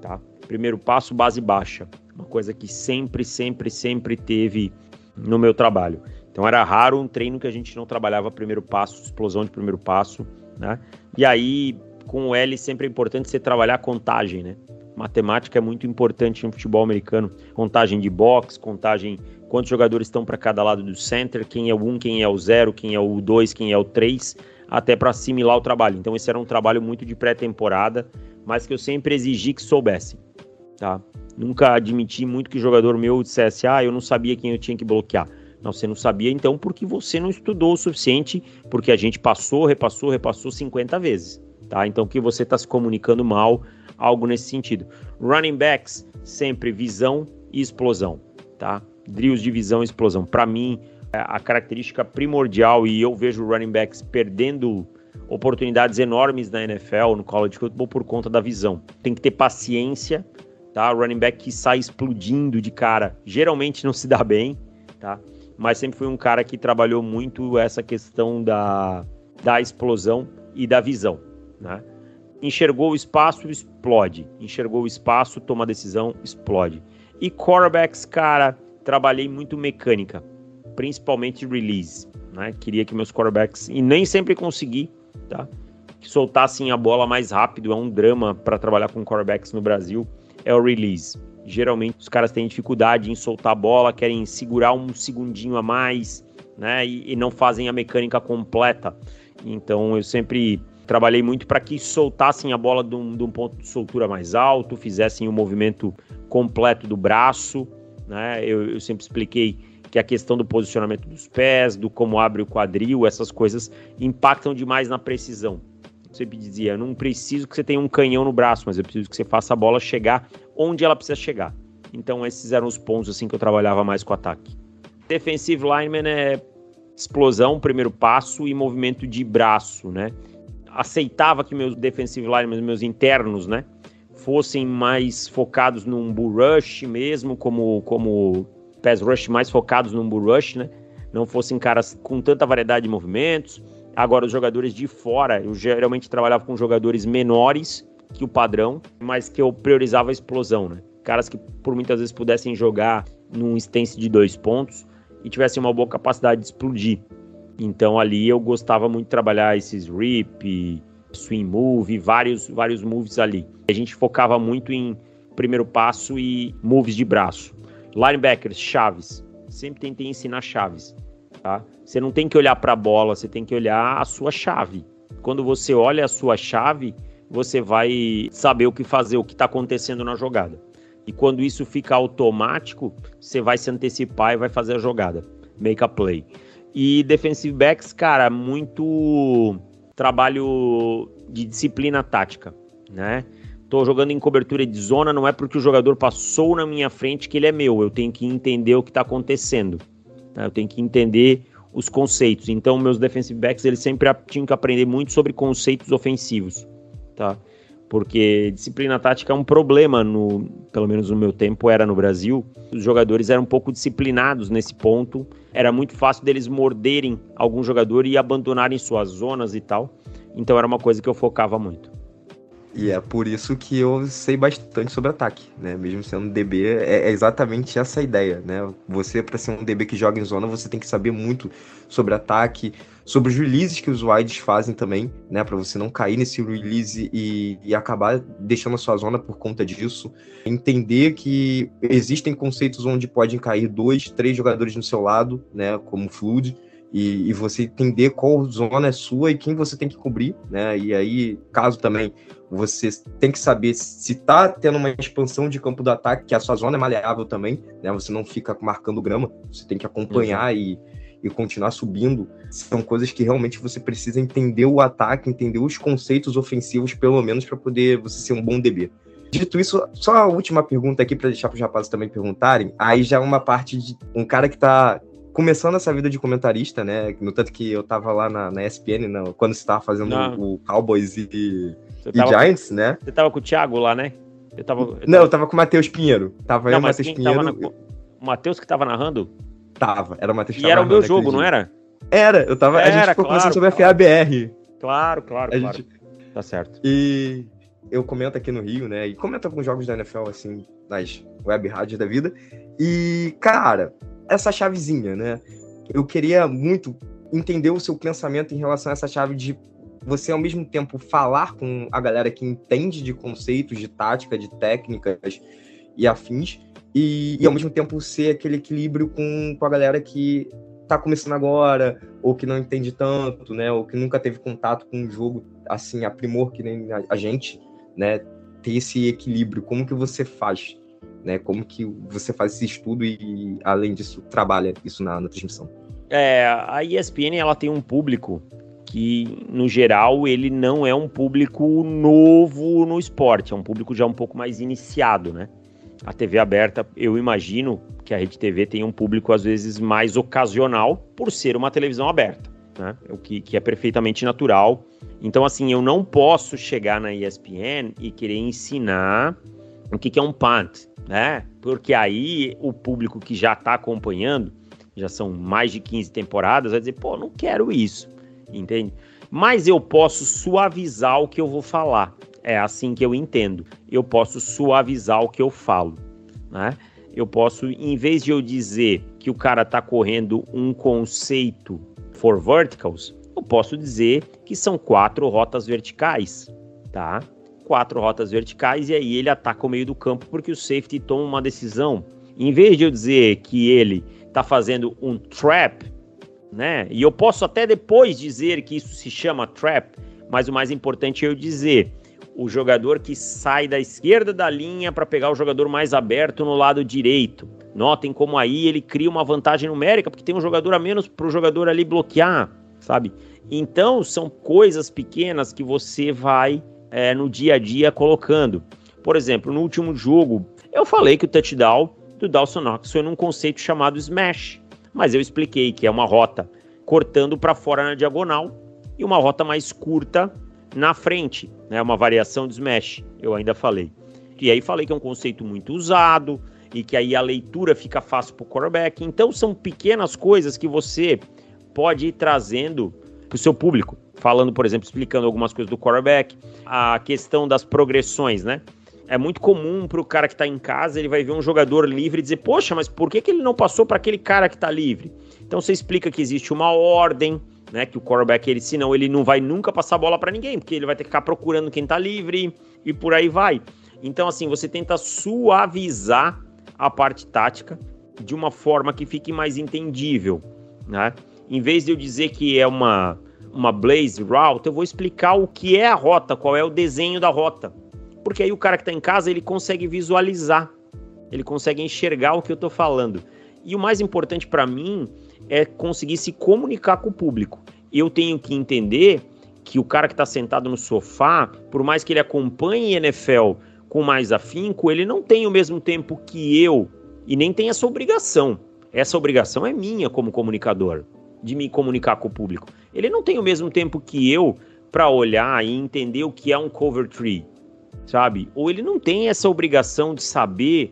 Tá? Primeiro passo, base baixa. Uma coisa que sempre, sempre, sempre teve no meu trabalho. Então era raro um treino que a gente não trabalhava primeiro passo, explosão de primeiro passo. Né? E aí, com o L, sempre é importante você trabalhar contagem, né? Matemática é muito importante no futebol americano. Contagem de box, contagem quantos jogadores estão para cada lado do center, quem é o 1, quem é o 0, quem é o 2, quem é o 3, até para assimilar o trabalho. Então esse era um trabalho muito de pré-temporada, mas que eu sempre exigi que soubesse, tá? Nunca admiti muito que jogador meu dissesse: "Ah, eu não sabia quem eu tinha que bloquear". Não, você não sabia então porque você não estudou o suficiente, porque a gente passou, repassou, repassou 50 vezes, tá? Então que você está se comunicando mal, algo nesse sentido. Running backs, sempre visão e explosão, tá? Drills de visão e explosão. Para mim, é a característica primordial, e eu vejo running backs perdendo oportunidades enormes na NFL, no college football, por conta da visão. Tem que ter paciência, tá? Running back que sai explodindo de cara, geralmente não se dá bem, tá? Mas sempre foi um cara que trabalhou muito essa questão da, da explosão e da visão, né? Enxergou o espaço, explode. Enxergou o espaço, toma decisão, explode. E quarterbacks, cara, trabalhei muito mecânica, principalmente release. Né? Queria que meus quarterbacks, e nem sempre consegui, tá? Que soltassem a bola mais rápido. É um drama para trabalhar com quarterbacks no Brasil, é o release. Geralmente os caras têm dificuldade em soltar a bola, querem segurar um segundinho a mais, né? E, e não fazem a mecânica completa. Então eu sempre Trabalhei muito para que soltassem a bola de um, de um, ponto de soltura mais alto, fizessem o um movimento completo do braço. Né? Eu, eu sempre expliquei que a questão do posicionamento dos pés, do como abre o quadril, essas coisas impactam demais na precisão. Eu sempre dizia, eu não preciso que você tenha um canhão no braço, mas eu preciso que você faça a bola chegar onde ela precisa chegar. Então esses eram os pontos assim que eu trabalhava mais com o ataque. Defensive lineman é explosão, primeiro passo e movimento de braço, né? Aceitava que meus defensive linemen, meus internos, né, fossem mais focados num bull rush mesmo, como, como pass rush mais focados num bull rush, né, não fossem caras com tanta variedade de movimentos. Agora, os jogadores de fora, eu geralmente trabalhava com jogadores menores que o padrão, mas que eu priorizava a explosão, né? Caras que por muitas vezes pudessem jogar num stance de dois pontos e tivessem uma boa capacidade de explodir. Então ali eu gostava muito de trabalhar esses rip, swing move, vários, vários moves ali. A gente focava muito em primeiro passo e moves de braço. Linebackers, chaves. Sempre tentei ensinar chaves. Tá? Você não tem que olhar para a bola, você tem que olhar a sua chave. Quando você olha a sua chave, você vai saber o que fazer, o que está acontecendo na jogada. E quando isso fica automático, você vai se antecipar e vai fazer a jogada. Make a play. E defensive backs, cara, muito trabalho de disciplina tática, né? Tô jogando em cobertura de zona, não é porque o jogador passou na minha frente que ele é meu. Eu tenho que entender o que está acontecendo. Né? Eu tenho que entender os conceitos. Então, meus defensive backs, eles sempre tinham que aprender muito sobre conceitos ofensivos, tá? Porque disciplina tática é um problema, no, pelo menos no meu tempo era no Brasil. Os jogadores eram um pouco disciplinados nesse ponto, era muito fácil deles morderem algum jogador e abandonarem suas zonas e tal. Então era uma coisa que eu focava muito. E é por isso que eu sei bastante sobre ataque, né? Mesmo sendo DB, é exatamente essa a ideia, né? Você, para ser um DB que joga em zona, você tem que saber muito sobre ataque, sobre os releases que os wides fazem também, né? Para você não cair nesse release e, e acabar deixando a sua zona por conta disso. Entender que existem conceitos onde podem cair dois, três jogadores no seu lado, né? Como flood e, e, você entender qual zona é sua e quem você tem que cobrir, né? E aí, caso também você tem que saber se tá tendo uma expansão de campo do ataque, que a sua zona é maleável também, né? Você não fica marcando grama, você tem que acompanhar e, e continuar subindo. São coisas que realmente você precisa entender o ataque, entender os conceitos ofensivos, pelo menos, para poder você ser um bom DB. Dito isso, só a última pergunta aqui para deixar para os rapazes também perguntarem. Aí já é uma parte de um cara que está começando essa vida de comentarista, né? No tanto que eu tava lá na, na ESPN, não, quando você tava fazendo o, o Cowboys e, e Giants, com, né? Você tava com o Thiago lá, né? Eu tava, eu tava... Não, eu tava com o Matheus Pinheiro. Tava não, eu Matheus Pinheiro. Na... O Matheus que tava narrando? Tava, era o Matheus que E era o meu jogo, não era? Era, eu tava. Era, a gente ficou claro, conversando sobre claro. a FABR. Claro, claro, a claro. Gente... Tá certo. E eu comento aqui no Rio, né? E comento alguns jogos da NFL, assim, nas web rádios da vida. E, cara, essa chavezinha, né? Eu queria muito entender o seu pensamento em relação a essa chave de você, ao mesmo tempo, falar com a galera que entende de conceitos, de tática, de técnicas e afins, e, e ao mesmo tempo ser aquele equilíbrio com, com a galera que tá começando agora, ou que não entende tanto, né? Ou que nunca teve contato com um jogo assim, a primor que nem a, gente, né? Ter esse equilíbrio, como que você faz? Né, como que você faz esse estudo e, além disso, trabalha isso na, na transmissão? É, a ESPN ela tem um público que, no geral, ele não é um público novo no esporte, é um público já um pouco mais iniciado, né? A TV aberta, eu imagino que a Rede TV tem um público, às vezes, mais ocasional, por ser uma televisão aberta, né? O que, que é perfeitamente natural. Então, assim, eu não posso chegar na ESPN e querer ensinar o que, que é um punt, né? Porque aí o público que já está acompanhando, já são mais de 15 temporadas, vai dizer, pô, não quero isso, entende? Mas eu posso suavizar o que eu vou falar. É assim que eu entendo. Eu posso suavizar o que eu falo, né? Eu posso, em vez de eu dizer que o cara está correndo um conceito for verticals, eu posso dizer que são quatro rotas verticais, tá? quatro rotas verticais e aí ele ataca o meio do campo porque o safety toma uma decisão. Em vez de eu dizer que ele está fazendo um trap, né? E eu posso até depois dizer que isso se chama trap, mas o mais importante é eu dizer o jogador que sai da esquerda da linha para pegar o jogador mais aberto no lado direito. Notem como aí ele cria uma vantagem numérica, porque tem um jogador a menos para o jogador ali bloquear, sabe? Então são coisas pequenas que você vai é, no dia a dia colocando. Por exemplo, no último jogo, eu falei que o touchdown do Dawson Knox foi num conceito chamado smash, mas eu expliquei que é uma rota cortando para fora na diagonal e uma rota mais curta na frente, né, uma variação do smash, eu ainda falei. E aí falei que é um conceito muito usado e que aí a leitura fica fácil para o quarterback. Então são pequenas coisas que você pode ir trazendo para o seu público falando, por exemplo, explicando algumas coisas do quarterback, a questão das progressões, né? É muito comum para o cara que está em casa, ele vai ver um jogador livre e dizer, poxa, mas por que, que ele não passou para aquele cara que está livre? Então você explica que existe uma ordem, né? Que o quarterback, ele, senão ele não vai nunca passar bola para ninguém, porque ele vai ter que ficar procurando quem está livre e por aí vai. Então, assim, você tenta suavizar a parte tática de uma forma que fique mais entendível, né? Em vez de eu dizer que é uma uma Blaze Route, eu vou explicar o que é a rota, qual é o desenho da rota. Porque aí o cara que está em casa, ele consegue visualizar, ele consegue enxergar o que eu estou falando. E o mais importante para mim é conseguir se comunicar com o público. Eu tenho que entender que o cara que está sentado no sofá, por mais que ele acompanhe NFL com mais afinco, ele não tem o mesmo tempo que eu e nem tem essa obrigação. Essa obrigação é minha como comunicador de me comunicar com o público. Ele não tem o mesmo tempo que eu para olhar e entender o que é um cover tree, sabe? Ou ele não tem essa obrigação de saber,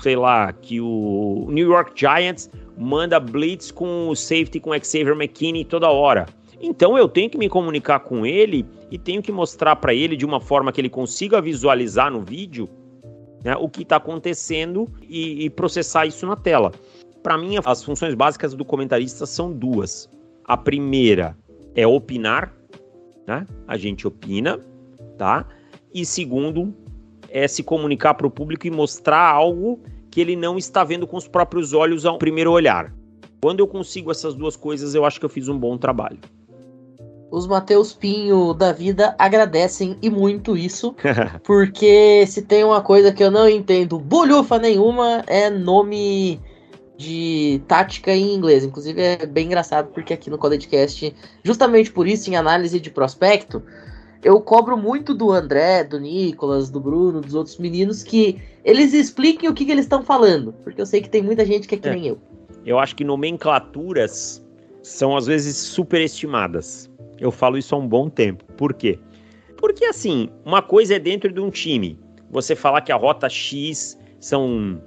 sei lá, que o New York Giants manda blitz com o safety com Xavier McKinney toda hora. Então eu tenho que me comunicar com ele e tenho que mostrar para ele de uma forma que ele consiga visualizar no vídeo né, o que está acontecendo e, e processar isso na tela. Para mim, as funções básicas do comentarista são duas. A primeira é opinar, né? A gente opina, tá? E segundo, é se comunicar para o público e mostrar algo que ele não está vendo com os próprios olhos ao primeiro olhar. Quando eu consigo essas duas coisas, eu acho que eu fiz um bom trabalho. Os Mateus Pinho da vida agradecem e muito isso, [laughs] porque se tem uma coisa que eu não entendo bolhufa nenhuma é nome de tática em inglês. Inclusive é bem engraçado porque aqui no CollegeCast, justamente por isso, em análise de prospecto, eu cobro muito do André, do Nicolas, do Bruno, dos outros meninos que eles expliquem o que, que eles estão falando, porque eu sei que tem muita gente que é que é. nem eu. Eu acho que nomenclaturas são às vezes superestimadas. Eu falo isso há um bom tempo. Por quê? Porque assim, uma coisa é dentro de um time. Você falar que a rota X são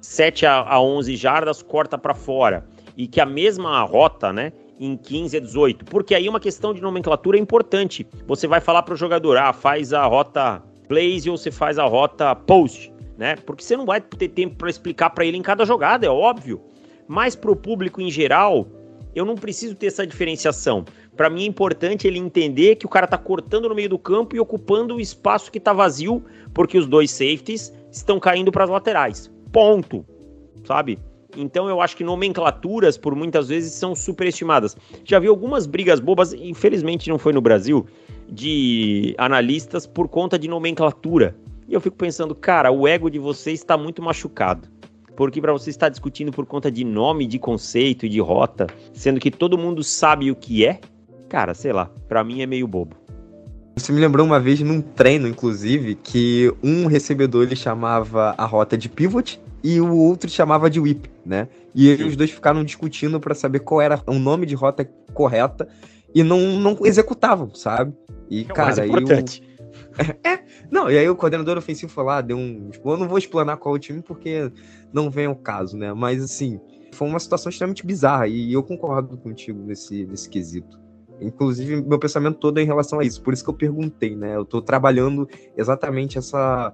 7 a 11 jardas, corta para fora. E que a mesma rota, né, em 15 a 18. Porque aí uma questão de nomenclatura é importante. Você vai falar para o jogador, ah, faz a rota blaze ou você faz a rota post, né? Porque você não vai ter tempo para explicar para ele em cada jogada, é óbvio. Mas para o público em geral, eu não preciso ter essa diferenciação. Para mim é importante ele entender que o cara tá cortando no meio do campo e ocupando o espaço que tá vazio, porque os dois safeties estão caindo para as laterais. Ponto. Sabe? Então eu acho que nomenclaturas, por muitas vezes, são superestimadas. Já vi algumas brigas bobas, infelizmente não foi no Brasil, de analistas por conta de nomenclatura. E eu fico pensando, cara, o ego de vocês está muito machucado. Porque para você estar discutindo por conta de nome, de conceito e de rota, sendo que todo mundo sabe o que é, cara, sei lá, para mim é meio bobo. Você me lembrou uma vez num treino, inclusive, que um recebedor ele chamava a rota de pivot e o outro chamava de whip, né? E os dois ficaram discutindo para saber qual era o nome de rota correta e não, não executavam, sabe? E, é cara, aí o... [laughs] é, não, e aí o coordenador ofensivo foi lá, deu um. Tipo, eu não vou explanar qual é o time porque não vem ao caso, né? Mas assim, foi uma situação extremamente bizarra e eu concordo contigo nesse, nesse quesito. Inclusive, meu pensamento todo é em relação a isso. Por isso que eu perguntei, né? Eu tô trabalhando exatamente essa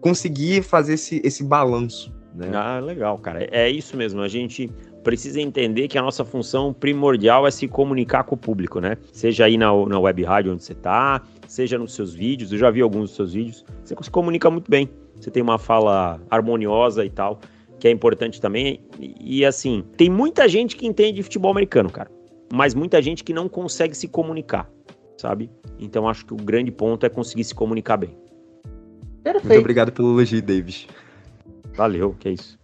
conseguir fazer esse, esse balanço. Né? Ah, legal, cara. É isso mesmo. A gente precisa entender que a nossa função primordial é se comunicar com o público, né? Seja aí na, na web rádio onde você tá, seja nos seus vídeos. Eu já vi alguns dos seus vídeos. Você se comunica muito bem. Você tem uma fala harmoniosa e tal, que é importante também. E, e assim, tem muita gente que entende futebol americano, cara. Mas muita gente que não consegue se comunicar, sabe? Então acho que o grande ponto é conseguir se comunicar bem. Perfeito. Muito obrigado pelo elogio, Davis. Valeu, que é isso.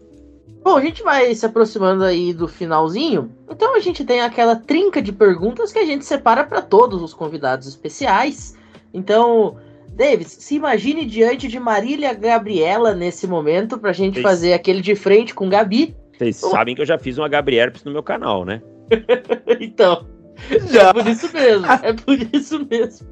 Bom, a gente vai se aproximando aí do finalzinho. Então a gente tem aquela trinca de perguntas que a gente separa para todos os convidados especiais. Então, Davis, se imagine diante de Marília Gabriela nesse momento pra gente Vocês... fazer aquele de frente com Gabi. Vocês sabem que eu já fiz uma Herpes no meu canal, né? [laughs] então, já. é por isso mesmo. É por isso mesmo.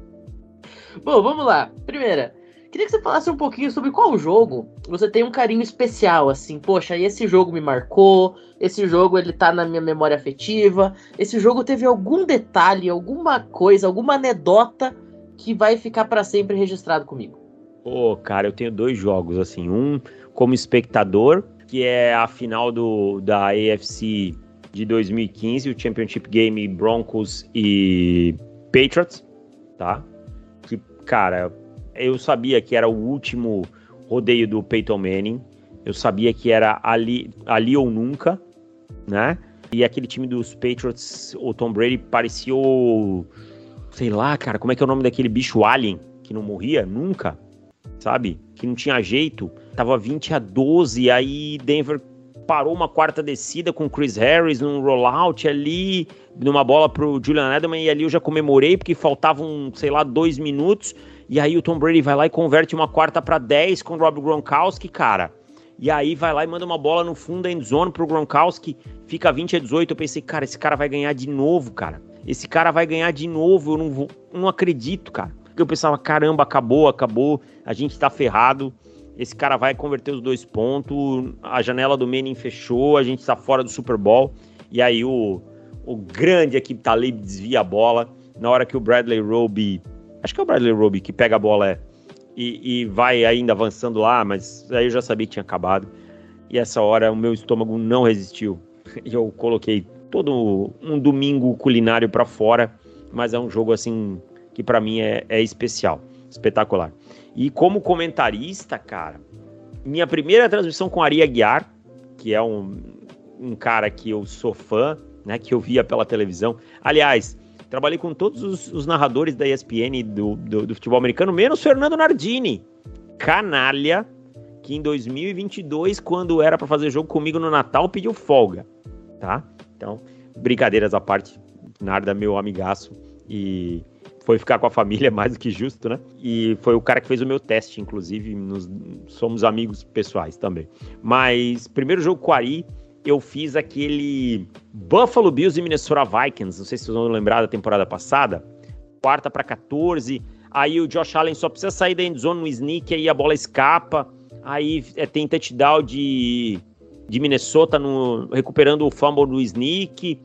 Bom, vamos lá. Primeira, Queria que você falasse um pouquinho sobre qual jogo você tem um carinho especial, assim, poxa, esse jogo me marcou, esse jogo ele tá na minha memória afetiva, esse jogo teve algum detalhe, alguma coisa, alguma anedota que vai ficar para sempre registrado comigo. Pô, cara, eu tenho dois jogos, assim, um como espectador, que é a final do, da AFC de 2015, o Championship Game Broncos e Patriots, tá? Que, cara, eu sabia que era o último rodeio do Peyton Manning. Eu sabia que era ali, ali ou nunca, né? E aquele time dos Patriots, o Tom Brady parecia. Sei lá, cara, como é que é o nome daquele bicho alien que não morria nunca, sabe? Que não tinha jeito. Tava 20 a 12, aí Denver parou uma quarta descida com Chris Harris num rollout ali, numa bola pro Julian Edelman, e ali eu já comemorei porque faltavam, sei lá, dois minutos. E aí o Tom Brady vai lá e converte uma quarta para 10 com o Rob Gronkowski, cara. E aí vai lá e manda uma bola no fundo da endzone pro Gronkowski, fica 20 a 18. Eu pensei, cara, esse cara vai ganhar de novo, cara. Esse cara vai ganhar de novo, eu não, vou, não acredito, cara. Porque eu pensava, caramba, acabou, acabou, a gente tá ferrado. Esse cara vai converter os dois pontos, a janela do Manning fechou, a gente tá fora do Super Bowl. E aí o, o grande equipe Talib desvia a bola. Na hora que o Bradley Roby Acho que é o Bradley Roby que pega a bola é, e, e vai ainda avançando lá, mas aí eu já sabia que tinha acabado. E essa hora o meu estômago não resistiu. [laughs] E eu coloquei todo um domingo culinário para fora, mas é um jogo assim que para mim é, é especial, espetacular. E como comentarista, cara, minha primeira transmissão com Ari Aguiar, que é um, um cara que eu sou fã, né? Que eu via pela televisão. Aliás, trabalhei com todos os, os narradores da ESPN do, do, do, futebol americano, menos Fernando Nardini. Canalha, que em 2022, quando era para fazer jogo comigo no Natal, pediu folga, tá? Então, brincadeiras à parte, Narda, meu amigaço, e foi ficar com a família [laughs] mais do que justo, né? E foi o cara que fez o meu teste, inclusive, nos, somos amigos pessoais também. Mas, primeiro jogo com o Ari, eu fiz aquele Buffalo Bills e Minnesota Vikings, não sei se vocês vão lembrar da temporada passada, quarta para 14, aí o Josh Allen só precisa sair da endzone no sneak, aí a bola escapa, aí é, tem touchdown de, de Minnesota no, recuperando o fumble do sneak,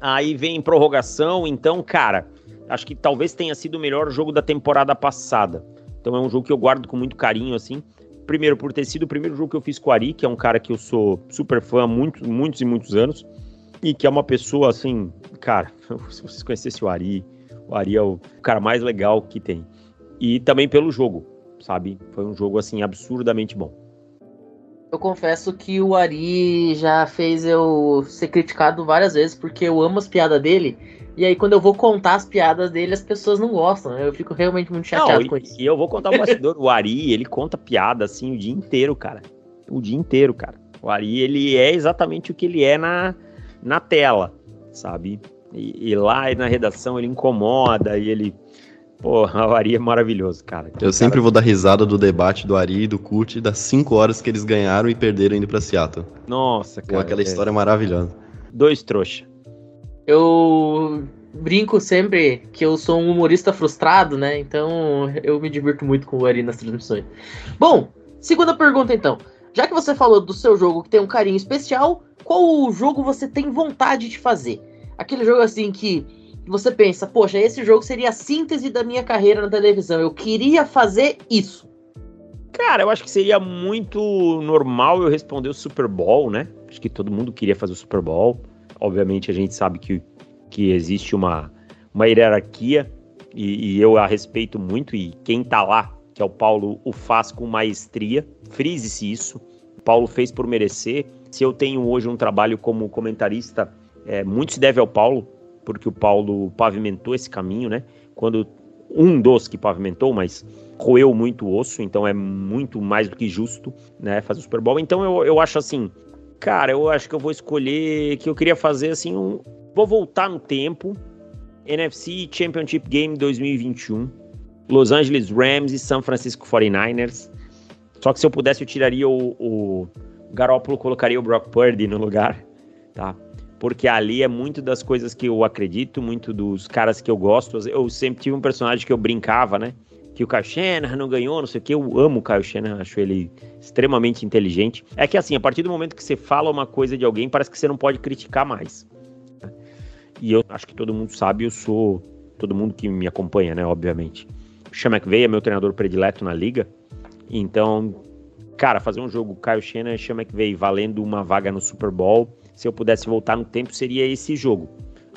aí vem prorrogação, então, cara, acho que talvez tenha sido o melhor jogo da temporada passada. Então é um jogo que eu guardo com muito carinho, assim primeiro por ter sido o primeiro jogo que eu fiz com o Ari, que é um cara que eu sou super fã há muitos, muitos e muitos anos, e que é uma pessoa assim, cara, [laughs] se vocês conhecessem o Ari, o Ari é o cara mais legal que tem. E também pelo jogo, sabe? Foi um jogo assim absurdamente bom. Eu confesso que o Ari já fez eu ser criticado várias vezes porque eu amo as piadas dele e aí, quando eu vou contar as piadas dele, as pessoas não gostam. Né? Eu fico realmente muito chateado não, com isso. E eu vou contar o bastidor. o Ari, ele conta piada assim o dia inteiro, cara. O dia inteiro, cara. O Ari, ele é exatamente o que ele é na, na tela, sabe? E, e lá na redação ele incomoda e ele. Pô, [laughs] o Ari é maravilhoso, cara. eu cara... sempre vou dar risada do debate do Ari e do Kurt das 5 horas que eles ganharam e perderam indo pra Seattle. Nossa, cara. Pô, aquela é... história maravilhosa. Dois trouxa. Eu brinco sempre que eu sou um humorista frustrado, né? Então eu me divirto muito com o Ari nas transmissões. Bom, segunda pergunta então. Já que você falou do seu jogo que tem um carinho especial, qual jogo você tem vontade de fazer? Aquele jogo assim que você pensa, poxa, esse jogo seria a síntese da minha carreira na televisão. Eu queria fazer isso. Cara, eu acho que seria muito normal eu responder o Super Bowl, né? Acho que todo mundo queria fazer o Super Bowl. Obviamente a gente sabe que, que existe uma, uma hierarquia e, e eu a respeito muito e quem tá lá, que é o Paulo, o faz com maestria. Frise-se isso. O Paulo fez por merecer. Se eu tenho hoje um trabalho como comentarista, é, muito se deve ao Paulo, porque o Paulo pavimentou esse caminho, né? Quando um dos que pavimentou, mas roeu muito o osso, então é muito mais do que justo, né? Fazer o Super Bowl. Então eu, eu acho assim, Cara, eu acho que eu vou escolher que eu queria fazer assim um. Vou voltar no tempo. NFC Championship Game 2021. Los Angeles Rams e San Francisco 49ers. Só que se eu pudesse, eu tiraria o, o Garoppolo, colocaria o Brock Purdy no lugar, tá? Porque ali é muito das coisas que eu acredito, muito dos caras que eu gosto. Eu sempre tive um personagem que eu brincava, né? que o Kyle Shanahan não ganhou, não sei o que. Eu amo o Kyle Shanahan, acho ele extremamente inteligente. É que assim, a partir do momento que você fala uma coisa de alguém, parece que você não pode criticar mais. E eu acho que todo mundo sabe, eu sou. Todo mundo que me acompanha, né, obviamente. O Sean McVay é meu treinador predileto na liga. Então, cara, fazer um jogo Kyle Shanahan e Sean McVay valendo uma vaga no Super Bowl, se eu pudesse voltar no tempo, seria esse jogo.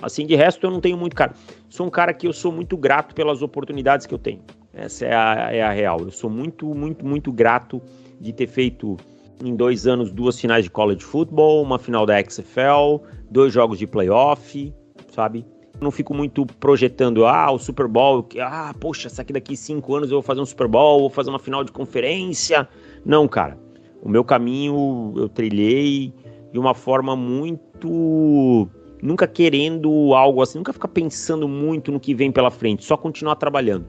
Assim, de resto, eu não tenho muito, cara. Sou um cara que eu sou muito grato pelas oportunidades que eu tenho. Essa é a, é a real. Eu sou muito, muito, muito grato de ter feito em dois anos duas finais de college football, uma final da XFL, dois jogos de playoff, sabe? Não fico muito projetando, ah, o Super Bowl, ah, poxa, aqui daqui cinco anos eu vou fazer um Super Bowl, vou fazer uma final de conferência. Não, cara. O meu caminho eu trilhei de uma forma muito. Nunca querendo algo assim, nunca ficar pensando muito no que vem pela frente, só continuar trabalhando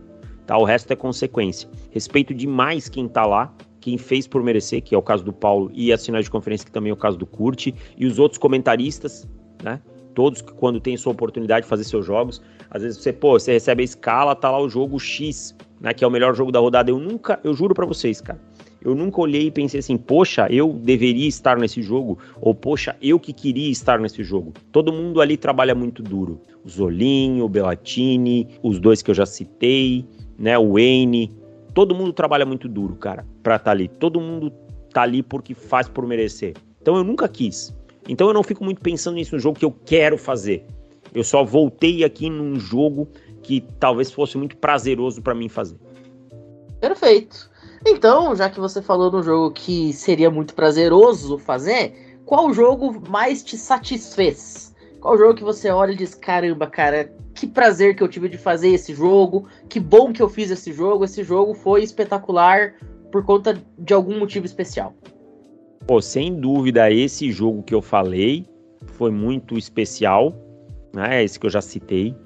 tá? O resto é consequência. Respeito demais quem tá lá, quem fez por merecer, que é o caso do Paulo, e as finais de conferência, que também é o caso do Curti, e os outros comentaristas, né? Todos que quando tem sua oportunidade de fazer seus jogos, às vezes você, pô, você recebe a escala, tá lá o jogo X, né, que é o melhor jogo da rodada. Eu nunca, eu juro para vocês, cara, eu nunca olhei e pensei assim, poxa, eu deveria estar nesse jogo, ou poxa, eu que queria estar nesse jogo. Todo mundo ali trabalha muito duro. O Zolinho, o Belatini, os dois que eu já citei, né? O Wayne, todo mundo trabalha muito duro, cara, pra estar tá ali. Todo mundo tá ali porque faz por merecer. Então eu nunca quis. Então eu não fico muito pensando nisso no jogo que eu quero fazer. Eu só voltei aqui num jogo que talvez fosse muito prazeroso para mim fazer. Perfeito. Então, já que você falou no jogo que seria muito prazeroso fazer, qual jogo mais te satisfez? Qual jogo que você olha e diz, caramba, cara, que prazer que eu tive de fazer esse jogo, que bom que eu fiz esse jogo, esse jogo foi espetacular por conta de algum motivo especial. Pô, sem dúvida, esse jogo que eu falei foi muito especial, né? Esse que eu já citei,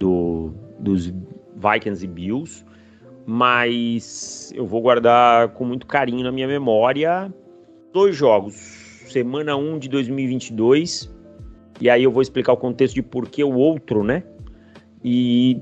do, dos Vikings e Bills, mas eu vou guardar com muito carinho na minha memória dois jogos. Semana 1 de 2022, e aí eu vou explicar o contexto de por que o outro, né? E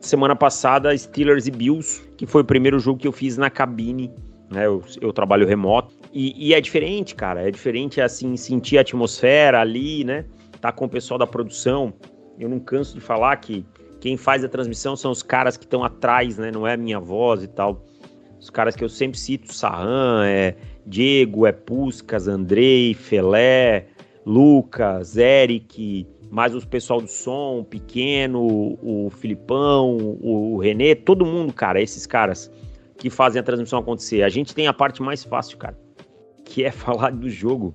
semana passada, Steelers e Bills, que foi o primeiro jogo que eu fiz na cabine, né? Eu, eu trabalho remoto. E, e, é diferente, cara. É diferente, assim, sentir a atmosfera ali, né? Tá com o pessoal da produção. Eu não canso de falar que quem faz a transmissão são os caras que estão atrás, né? Não é a minha voz e tal. Os caras que eu sempre cito, Sarran, é Diego, é Puscas, Andrei, Felé, Lucas, Eric, mais o pessoal do som, o Pequeno, o Filipão, o Renê, todo mundo, cara, esses caras que fazem a transmissão acontecer. A gente tem a parte mais fácil, cara, que é [laughs] falar do jogo.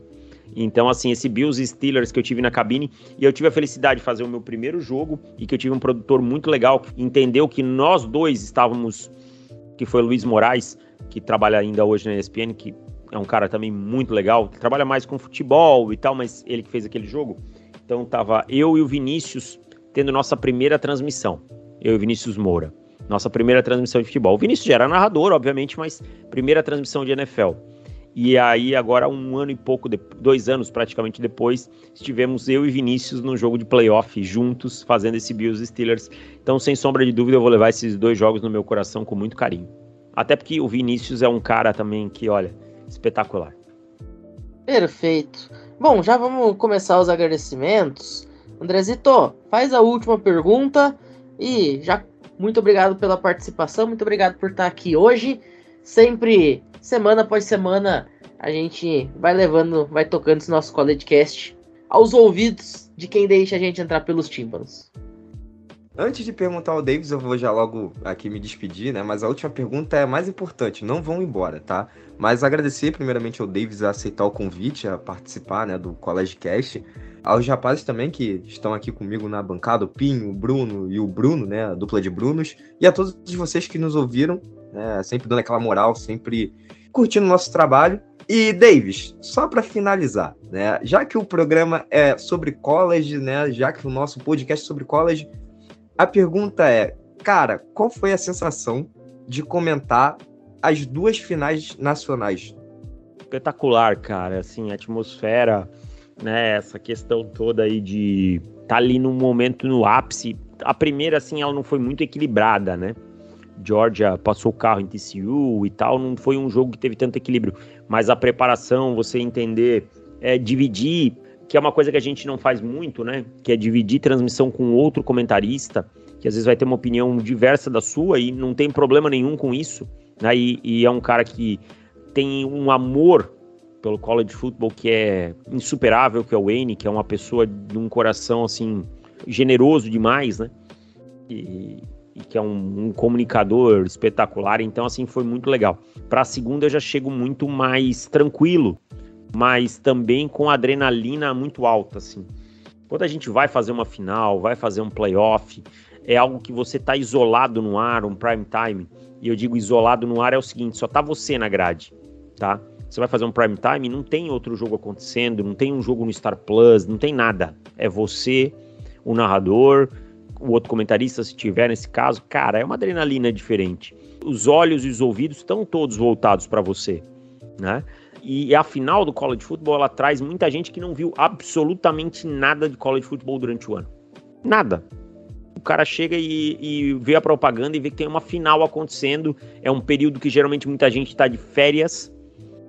Então, assim, esse Bills Steelers que eu tive na cabine, e eu tive a felicidade de fazer o meu primeiro jogo, e que eu tive um produtor muito legal, que entendeu que nós dois estávamos, que foi Luiz Moraes, que trabalha ainda hoje na ESPN, que é um cara também muito legal, que trabalha mais com futebol e tal, mas ele que fez aquele jogo. Então tava eu e o Vinícius tendo nossa primeira transmissão. Eu e o Vinícius Moura. Nossa primeira transmissão de futebol. O Vinícius já era narrador, obviamente, mas primeira transmissão de NFL. E aí, agora, um ano e pouco, dois anos praticamente depois, estivemos eu e Vinícius no jogo de playoff juntos, fazendo esse Bills Steelers. Então, sem sombra de dúvida, eu vou levar esses dois jogos no meu coração com muito carinho. Até porque o Vinícius é um cara também que, olha, espetacular. Perfeito. Bom, já vamos começar os agradecimentos. Andrezito, faz a última pergunta e já muito obrigado pela participação, muito obrigado por estar aqui hoje. Sempre, semana após semana, a gente vai levando, vai tocando esse nosso CollegeCast aos ouvidos de quem deixa a gente entrar pelos tímpanos. Antes de perguntar ao Davis, eu vou já logo aqui me despedir, né? Mas a última pergunta é a mais importante, não vão embora, tá? Mas agradecer primeiramente ao Davis a aceitar o convite a participar, né, do College Cast. Aos rapazes também que estão aqui comigo na bancada, o Pinho, o Bruno e o Bruno, né, a dupla de Brunos. E a todos vocês que nos ouviram, né, sempre dando aquela moral, sempre curtindo o nosso trabalho. E Davis, só para finalizar, né, já que o programa é sobre college, né, já que o nosso podcast é sobre college, a pergunta é, cara, qual foi a sensação de comentar as duas finais nacionais? Espetacular, cara. Assim, a atmosfera, né? Essa questão toda aí de tá ali no momento no ápice. A primeira, assim, ela não foi muito equilibrada, né? Georgia passou o carro em TCU e tal, não foi um jogo que teve tanto equilíbrio. Mas a preparação, você entender, é, dividir que é uma coisa que a gente não faz muito, né? Que é dividir transmissão com outro comentarista, que às vezes vai ter uma opinião diversa da sua e não tem problema nenhum com isso, né? E, e é um cara que tem um amor pelo college football que é insuperável, que é o Wayne, que é uma pessoa de um coração assim generoso demais, né? E, e que é um, um, comunicador espetacular. Então assim foi muito legal. Para a segunda eu já chego muito mais tranquilo mas também com adrenalina muito alta, assim. Quando a gente vai fazer uma final, vai fazer um playoff, é algo que você está isolado no ar, um prime time. E eu digo isolado no ar é o seguinte, só tá você na grade, tá? Você vai fazer um prime time, não tem outro jogo acontecendo, não tem um jogo no Star Plus, não tem nada. É você, o narrador, o outro comentarista, se tiver nesse caso, cara, é uma adrenalina diferente. Os olhos e os ouvidos estão todos voltados para você, né? E a final do college football ela traz muita gente que não viu absolutamente nada de college football durante o ano. Nada. O cara chega e, e vê a propaganda e vê que tem uma final acontecendo. É um período que geralmente muita gente está de férias.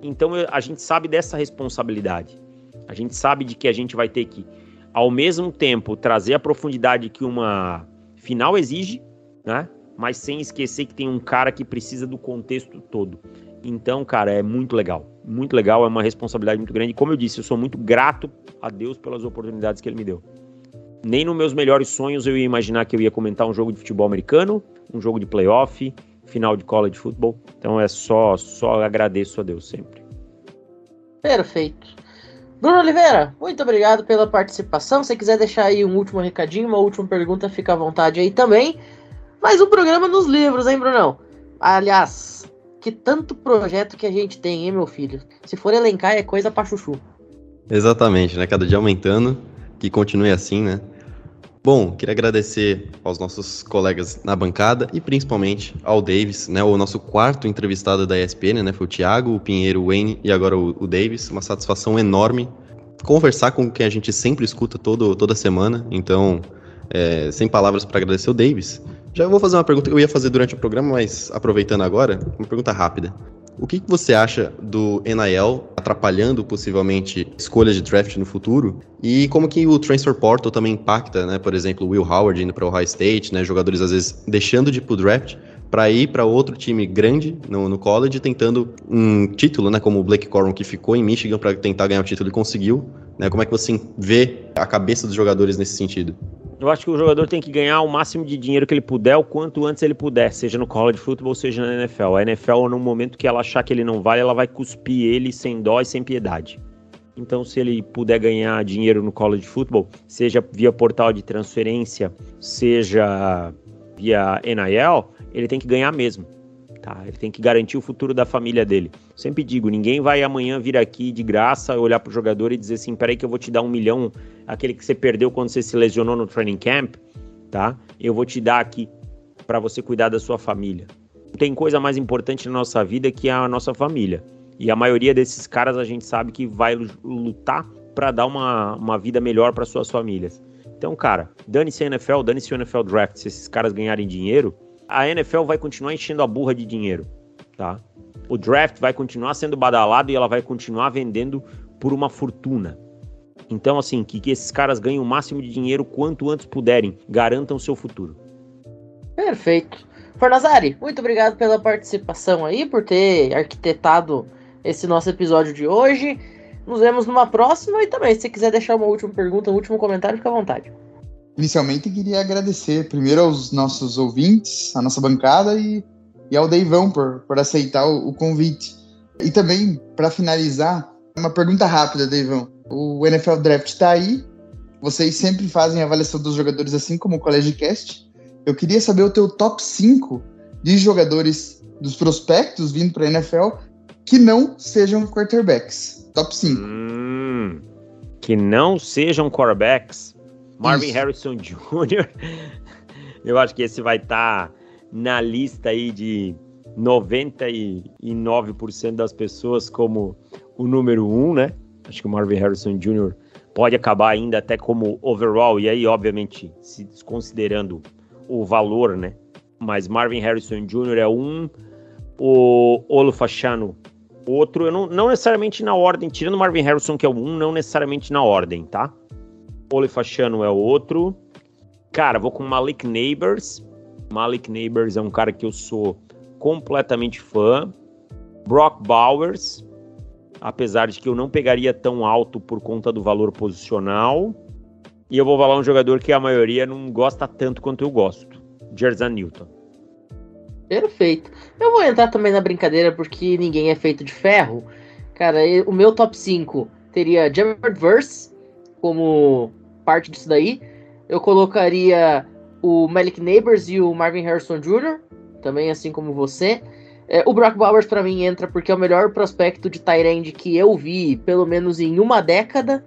Então a gente sabe dessa responsabilidade. A gente sabe de que a gente vai ter que, ao mesmo tempo, trazer a profundidade que uma final exige, né? Mas sem esquecer que tem um cara que precisa do contexto todo. Então, cara, é muito legal. Muito legal, é uma responsabilidade muito grande. Como eu disse, eu sou muito grato a Deus pelas oportunidades que ele me deu. Nem nos meus melhores sonhos eu ia imaginar que eu ia comentar um jogo de futebol americano, um jogo de playoff, final de college football. Então é só, só agradeço a Deus sempre. Perfeito. Bruno Oliveira, muito obrigado pela participação. Se quiser deixar aí um último recadinho, uma última pergunta, fica à vontade aí também. Mais um programa nos livros, hein, Brunão? Aliás, que tanto projeto que a gente tem, hein, meu filho? Se for elencar, é coisa pra chuchu. Exatamente, né? Cada dia aumentando. Que continue assim, né? Bom, queria agradecer aos nossos colegas na bancada e principalmente ao Davis, né, o nosso quarto entrevistado da ESPN, né, foi o Thiago, o Pinheiro, o Wayne e agora o, o Davis. Uma satisfação enorme conversar com quem a gente sempre escuta todo, toda semana. Então, é, sem palavras para agradecer o Davis. Já vou fazer uma pergunta que eu ia fazer durante o programa, mas aproveitando agora, uma pergunta rápida. O que, que você acha do NIL atrapalhando possivelmente escolhas de draft no futuro? E como que o transfer portal também impacta, né? Por exemplo, Will Howard indo para o Ohio State, né? Jogadores às vezes deixando de ir pro draft para ir para outro time grande no, no college tentando um título, né? Como o Blake Corum que ficou em Michigan para tentar ganhar o título e conseguiu. Né? Como é que você vê a cabeça dos jogadores nesse sentido? Eu acho que o jogador tem que ganhar o máximo de dinheiro que ele puder, o quanto antes ele puder, seja no college football, seja na NFL. A NFL, no momento que ela achar que ele não vale, ela vai cuspir ele sem dó e sem piedade. Então, se ele puder ganhar dinheiro no college football, seja via portal de transferência, seja via NIL, ele tem que ganhar mesmo. Tá? Ele tem que garantir o futuro da família dele. Sempre digo, ninguém vai amanhã vir aqui de graça, olhar pro jogador e dizer assim, peraí que eu vou te dar um milhão, aquele que você perdeu quando você se lesionou no training camp, tá? Eu vou te dar aqui para você cuidar da sua família. Não tem coisa mais importante na nossa vida que a nossa família. E a maioria desses caras a gente sabe que vai lutar para dar uma, uma vida melhor para suas famílias. Então, cara, dane-se a NFL, dane-se o NFL Draft. Se esses caras ganharem dinheiro, a NFL vai continuar enchendo a burra de dinheiro, tá? O draft vai continuar sendo badalado e ela vai continuar vendendo por uma fortuna. Então, assim, que, que esses caras ganhem o máximo de dinheiro quanto antes puderem, garantam seu futuro. Perfeito. Fornazari, muito obrigado pela participação aí, por ter arquitetado esse nosso episódio de hoje. Nos vemos numa próxima e também, se quiser deixar uma última pergunta, um último comentário, fica à vontade. Inicialmente, queria agradecer primeiro aos nossos ouvintes, a nossa bancada e, e ao Deivão por, por aceitar o, o convite. E também, para finalizar, uma pergunta rápida, Deivão. O NFL Draft está aí, vocês sempre fazem avaliação dos jogadores assim como o College Cast. Eu queria saber o teu top 5 de jogadores dos prospectos vindo para a NFL que não sejam quarterbacks. Top 5. Hum, que não sejam quarterbacks. Marvin Isso. Harrison [laughs] Jr. Eu acho que esse vai estar tá na lista aí de 99% das pessoas como o número um, né? Acho que o Marvin Harrison Jr. pode acabar ainda até como overall, e aí, obviamente, se desconsiderando o valor, né? Mas Marvin Harrison Jr. é um, o Olufashano outro, eu não, não necessariamente na ordem, tirando Marvin Harrison, que é o um, não necessariamente na ordem, tá? Polifachano é outro. Cara, vou com Malik Neighbors. Malik Neighbors é um cara que eu sou completamente fã. Brock Bowers, apesar de que eu não pegaria tão alto por conta do valor posicional. E eu vou falar um jogador que a maioria não gosta tanto quanto eu gosto. Jerzan Newton. Perfeito. Eu vou entrar também na brincadeira porque ninguém é feito de ferro. Cara, o meu top 5 teria Jared Verse como parte disso daí. Eu colocaria o Malik Neighbors e o Marvin Harrison Jr., também assim como você. É, o Brock Bowers para mim entra porque é o melhor prospecto de Tyrande que eu vi, pelo menos em uma década.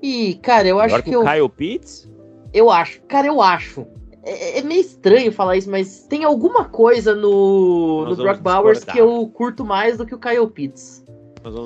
E, cara, eu acho que, que o Kyle Pitts? Eu acho. Cara, eu acho. É, é, meio estranho falar isso, mas tem alguma coisa no, no Brock Bowers que eu curto mais do que o Kyle Pitts.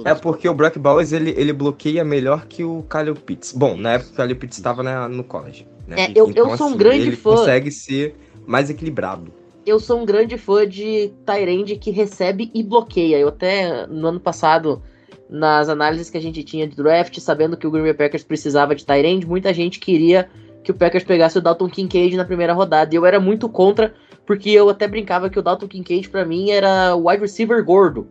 É porque o Brock Bowers ele, ele bloqueia melhor que o Kyle Pitts. Bom, na época o Kyle Pitts estava no college. Né? É, eu, então, eu sou assim, um grande ele fã. Ele consegue ser mais equilibrado. Eu sou um grande fã de Tyrande que recebe e bloqueia. Eu até no ano passado, nas análises que a gente tinha de draft, sabendo que o Green Bay Packers precisava de Tyrande, muita gente queria que o Packers pegasse o Dalton Kincaid na primeira rodada. E eu era muito contra, porque eu até brincava que o Dalton Kincaid para mim era o wide receiver gordo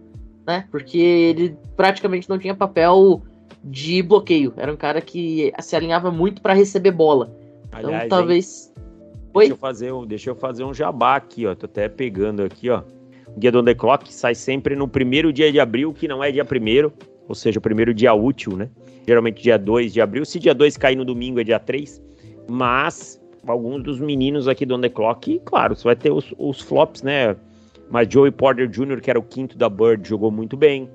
né? Porque ele praticamente não tinha papel de bloqueio. Era um cara que se alinhava muito para receber bola. Então Aliás, talvez. Hein? Oi? Deixa eu, fazer um, deixa eu fazer um jabá aqui, ó. Tô até pegando aqui, ó. O Guia do The Clock sai sempre no primeiro dia de abril, que não é dia primeiro, ou seja, o primeiro dia útil, né? geralmente dia 2 de abril. Se dia 2 cair no domingo, é dia 3. Mas alguns dos meninos aqui do On The Clock, claro, você vai ter os, os flops, né? Mas Joey Porter Jr., que era o quinto da Bird, jogou muito bem,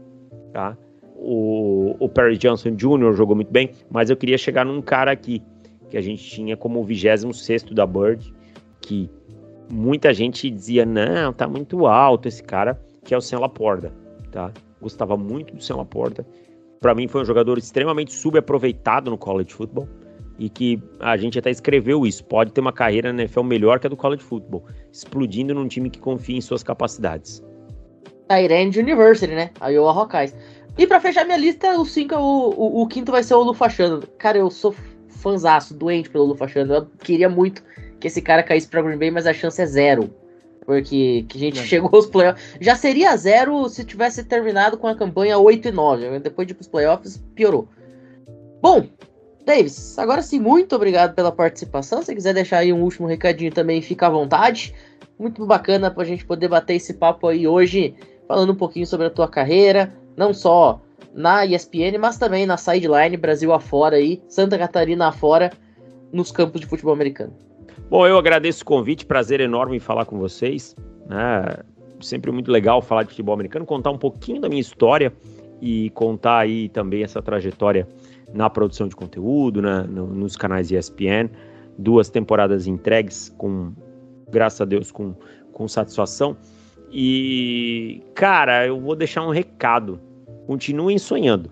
tá? O, o Perry Johnson Jr. jogou muito bem, mas eu queria chegar num cara aqui, que a gente tinha como o 26 da Bird, que muita gente dizia, não, tá muito alto esse cara, que é o Sam Laporta, tá? Gostava muito do Sam Laporta. Para mim foi um jogador extremamente subaproveitado no college football e que a gente até escreveu isso, pode ter uma carreira na NFL melhor que a do college football, explodindo num time que confia em suas capacidades. Tyrande University, né? A Iowa Hawkeyes. E para fechar minha lista, o, cinco, o, o, o, quinto vai ser o Lufachano. Cara, eu sou fanzaço, doente pelo Lufachano. Eu queria muito que esse cara caísse pra Green Bay, mas a chance é zero. Porque que a gente é. chegou aos playoffs. Já seria zero se tivesse terminado com a campanha 8 e 9. Depois de ir pros playoffs, piorou. Bom, Davis, agora sim, muito obrigado pela participação. Se quiser deixar aí um último recadinho também, fica à vontade. Muito bacana pra gente poder bater esse papo aí hoje, falando um pouquinho sobre a tua carreira, não só na ESPN, mas também na sideline, Brasil afora aí, Santa Catarina afora, nos campos de futebol americano. Bom, eu agradeço o convite, prazer enorme em falar com vocês. Né? Sempre muito legal falar de futebol americano, contar um pouquinho da minha história e contar aí também essa trajetória na produção de conteúdo, né? no, nos canais ESPN. Duas temporadas entregues com, graças a Deus, com, com satisfação. E, cara, eu vou deixar um recado. Continuem sonhando,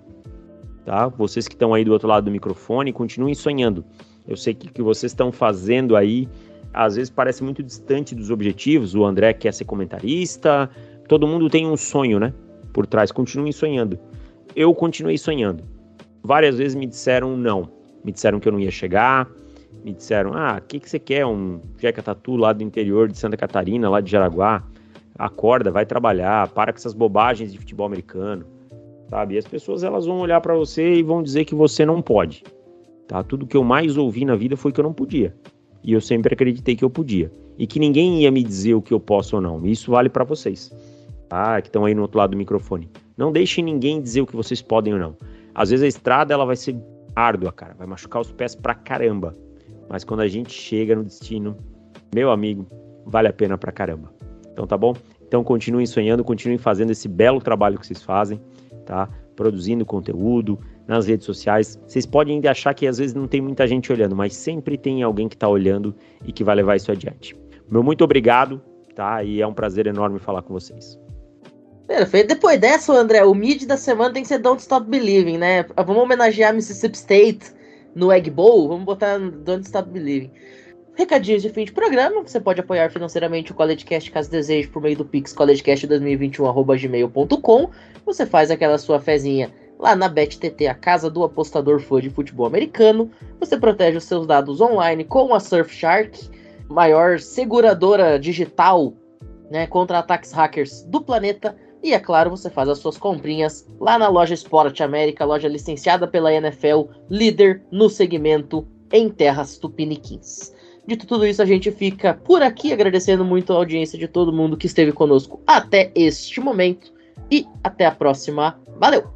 tá? Vocês que estão aí do outro lado do microfone, continuem sonhando. Eu sei que o que vocês estão fazendo aí, às vezes parece muito distante dos objetivos. O André quer ser comentarista, todo mundo tem um sonho, né? Por trás, continuem sonhando. Eu continuei sonhando. Várias vezes me disseram não. Me disseram que eu não ia chegar. Me disseram, ah, o que, que você quer? Um Jeca Tatu lá do interior de Santa Catarina, lá de Jaraguá. Acorda, vai trabalhar, para com essas bobagens de futebol americano. Sabe? E as pessoas elas vão olhar para você e vão dizer que você não pode. Tá? Tudo que eu mais ouvi na vida foi que eu não podia. E eu sempre acreditei que eu podia. E que ninguém ia me dizer o que eu posso ou não. Isso vale para vocês, tá? Que estão aí no outro lado do microfone. Não deixem ninguém dizer o que vocês podem ou não. Às vezes a estrada ela vai ser árdua, cara, vai machucar os pés pra caramba. Mas quando a gente chega no destino, meu amigo, vale a pena pra caramba. Então tá bom? Então continuem sonhando, continuem fazendo esse belo trabalho que vocês fazem, tá? Produzindo conteúdo, nas redes sociais. Vocês podem ainda achar que às vezes não tem muita gente olhando, mas sempre tem alguém que está olhando e que vai levar isso adiante. Meu muito obrigado, tá? E é um prazer enorme falar com vocês. Perfeito. Depois dessa, André, o mid da semana tem que ser Don't Stop Believing, né? Vamos homenagear Mississippi State no Egg Bowl, vamos botar Don't Stop Believing. Recadinhos de fim de programa, você pode apoiar financeiramente o CollegeCast caso deseje por meio do Pix collegecast2021.gmail.com. Você faz aquela sua fezinha lá na BetTT, a casa do apostador fã de futebol americano. Você protege os seus dados online com a Surfshark, maior seguradora digital né, contra ataques hackers do planeta. E é claro, você faz as suas comprinhas lá na loja Sport América, loja licenciada pela NFL, líder no segmento em terras tupiniquins. Dito tudo isso, a gente fica por aqui agradecendo muito a audiência de todo mundo que esteve conosco até este momento e até a próxima. Valeu!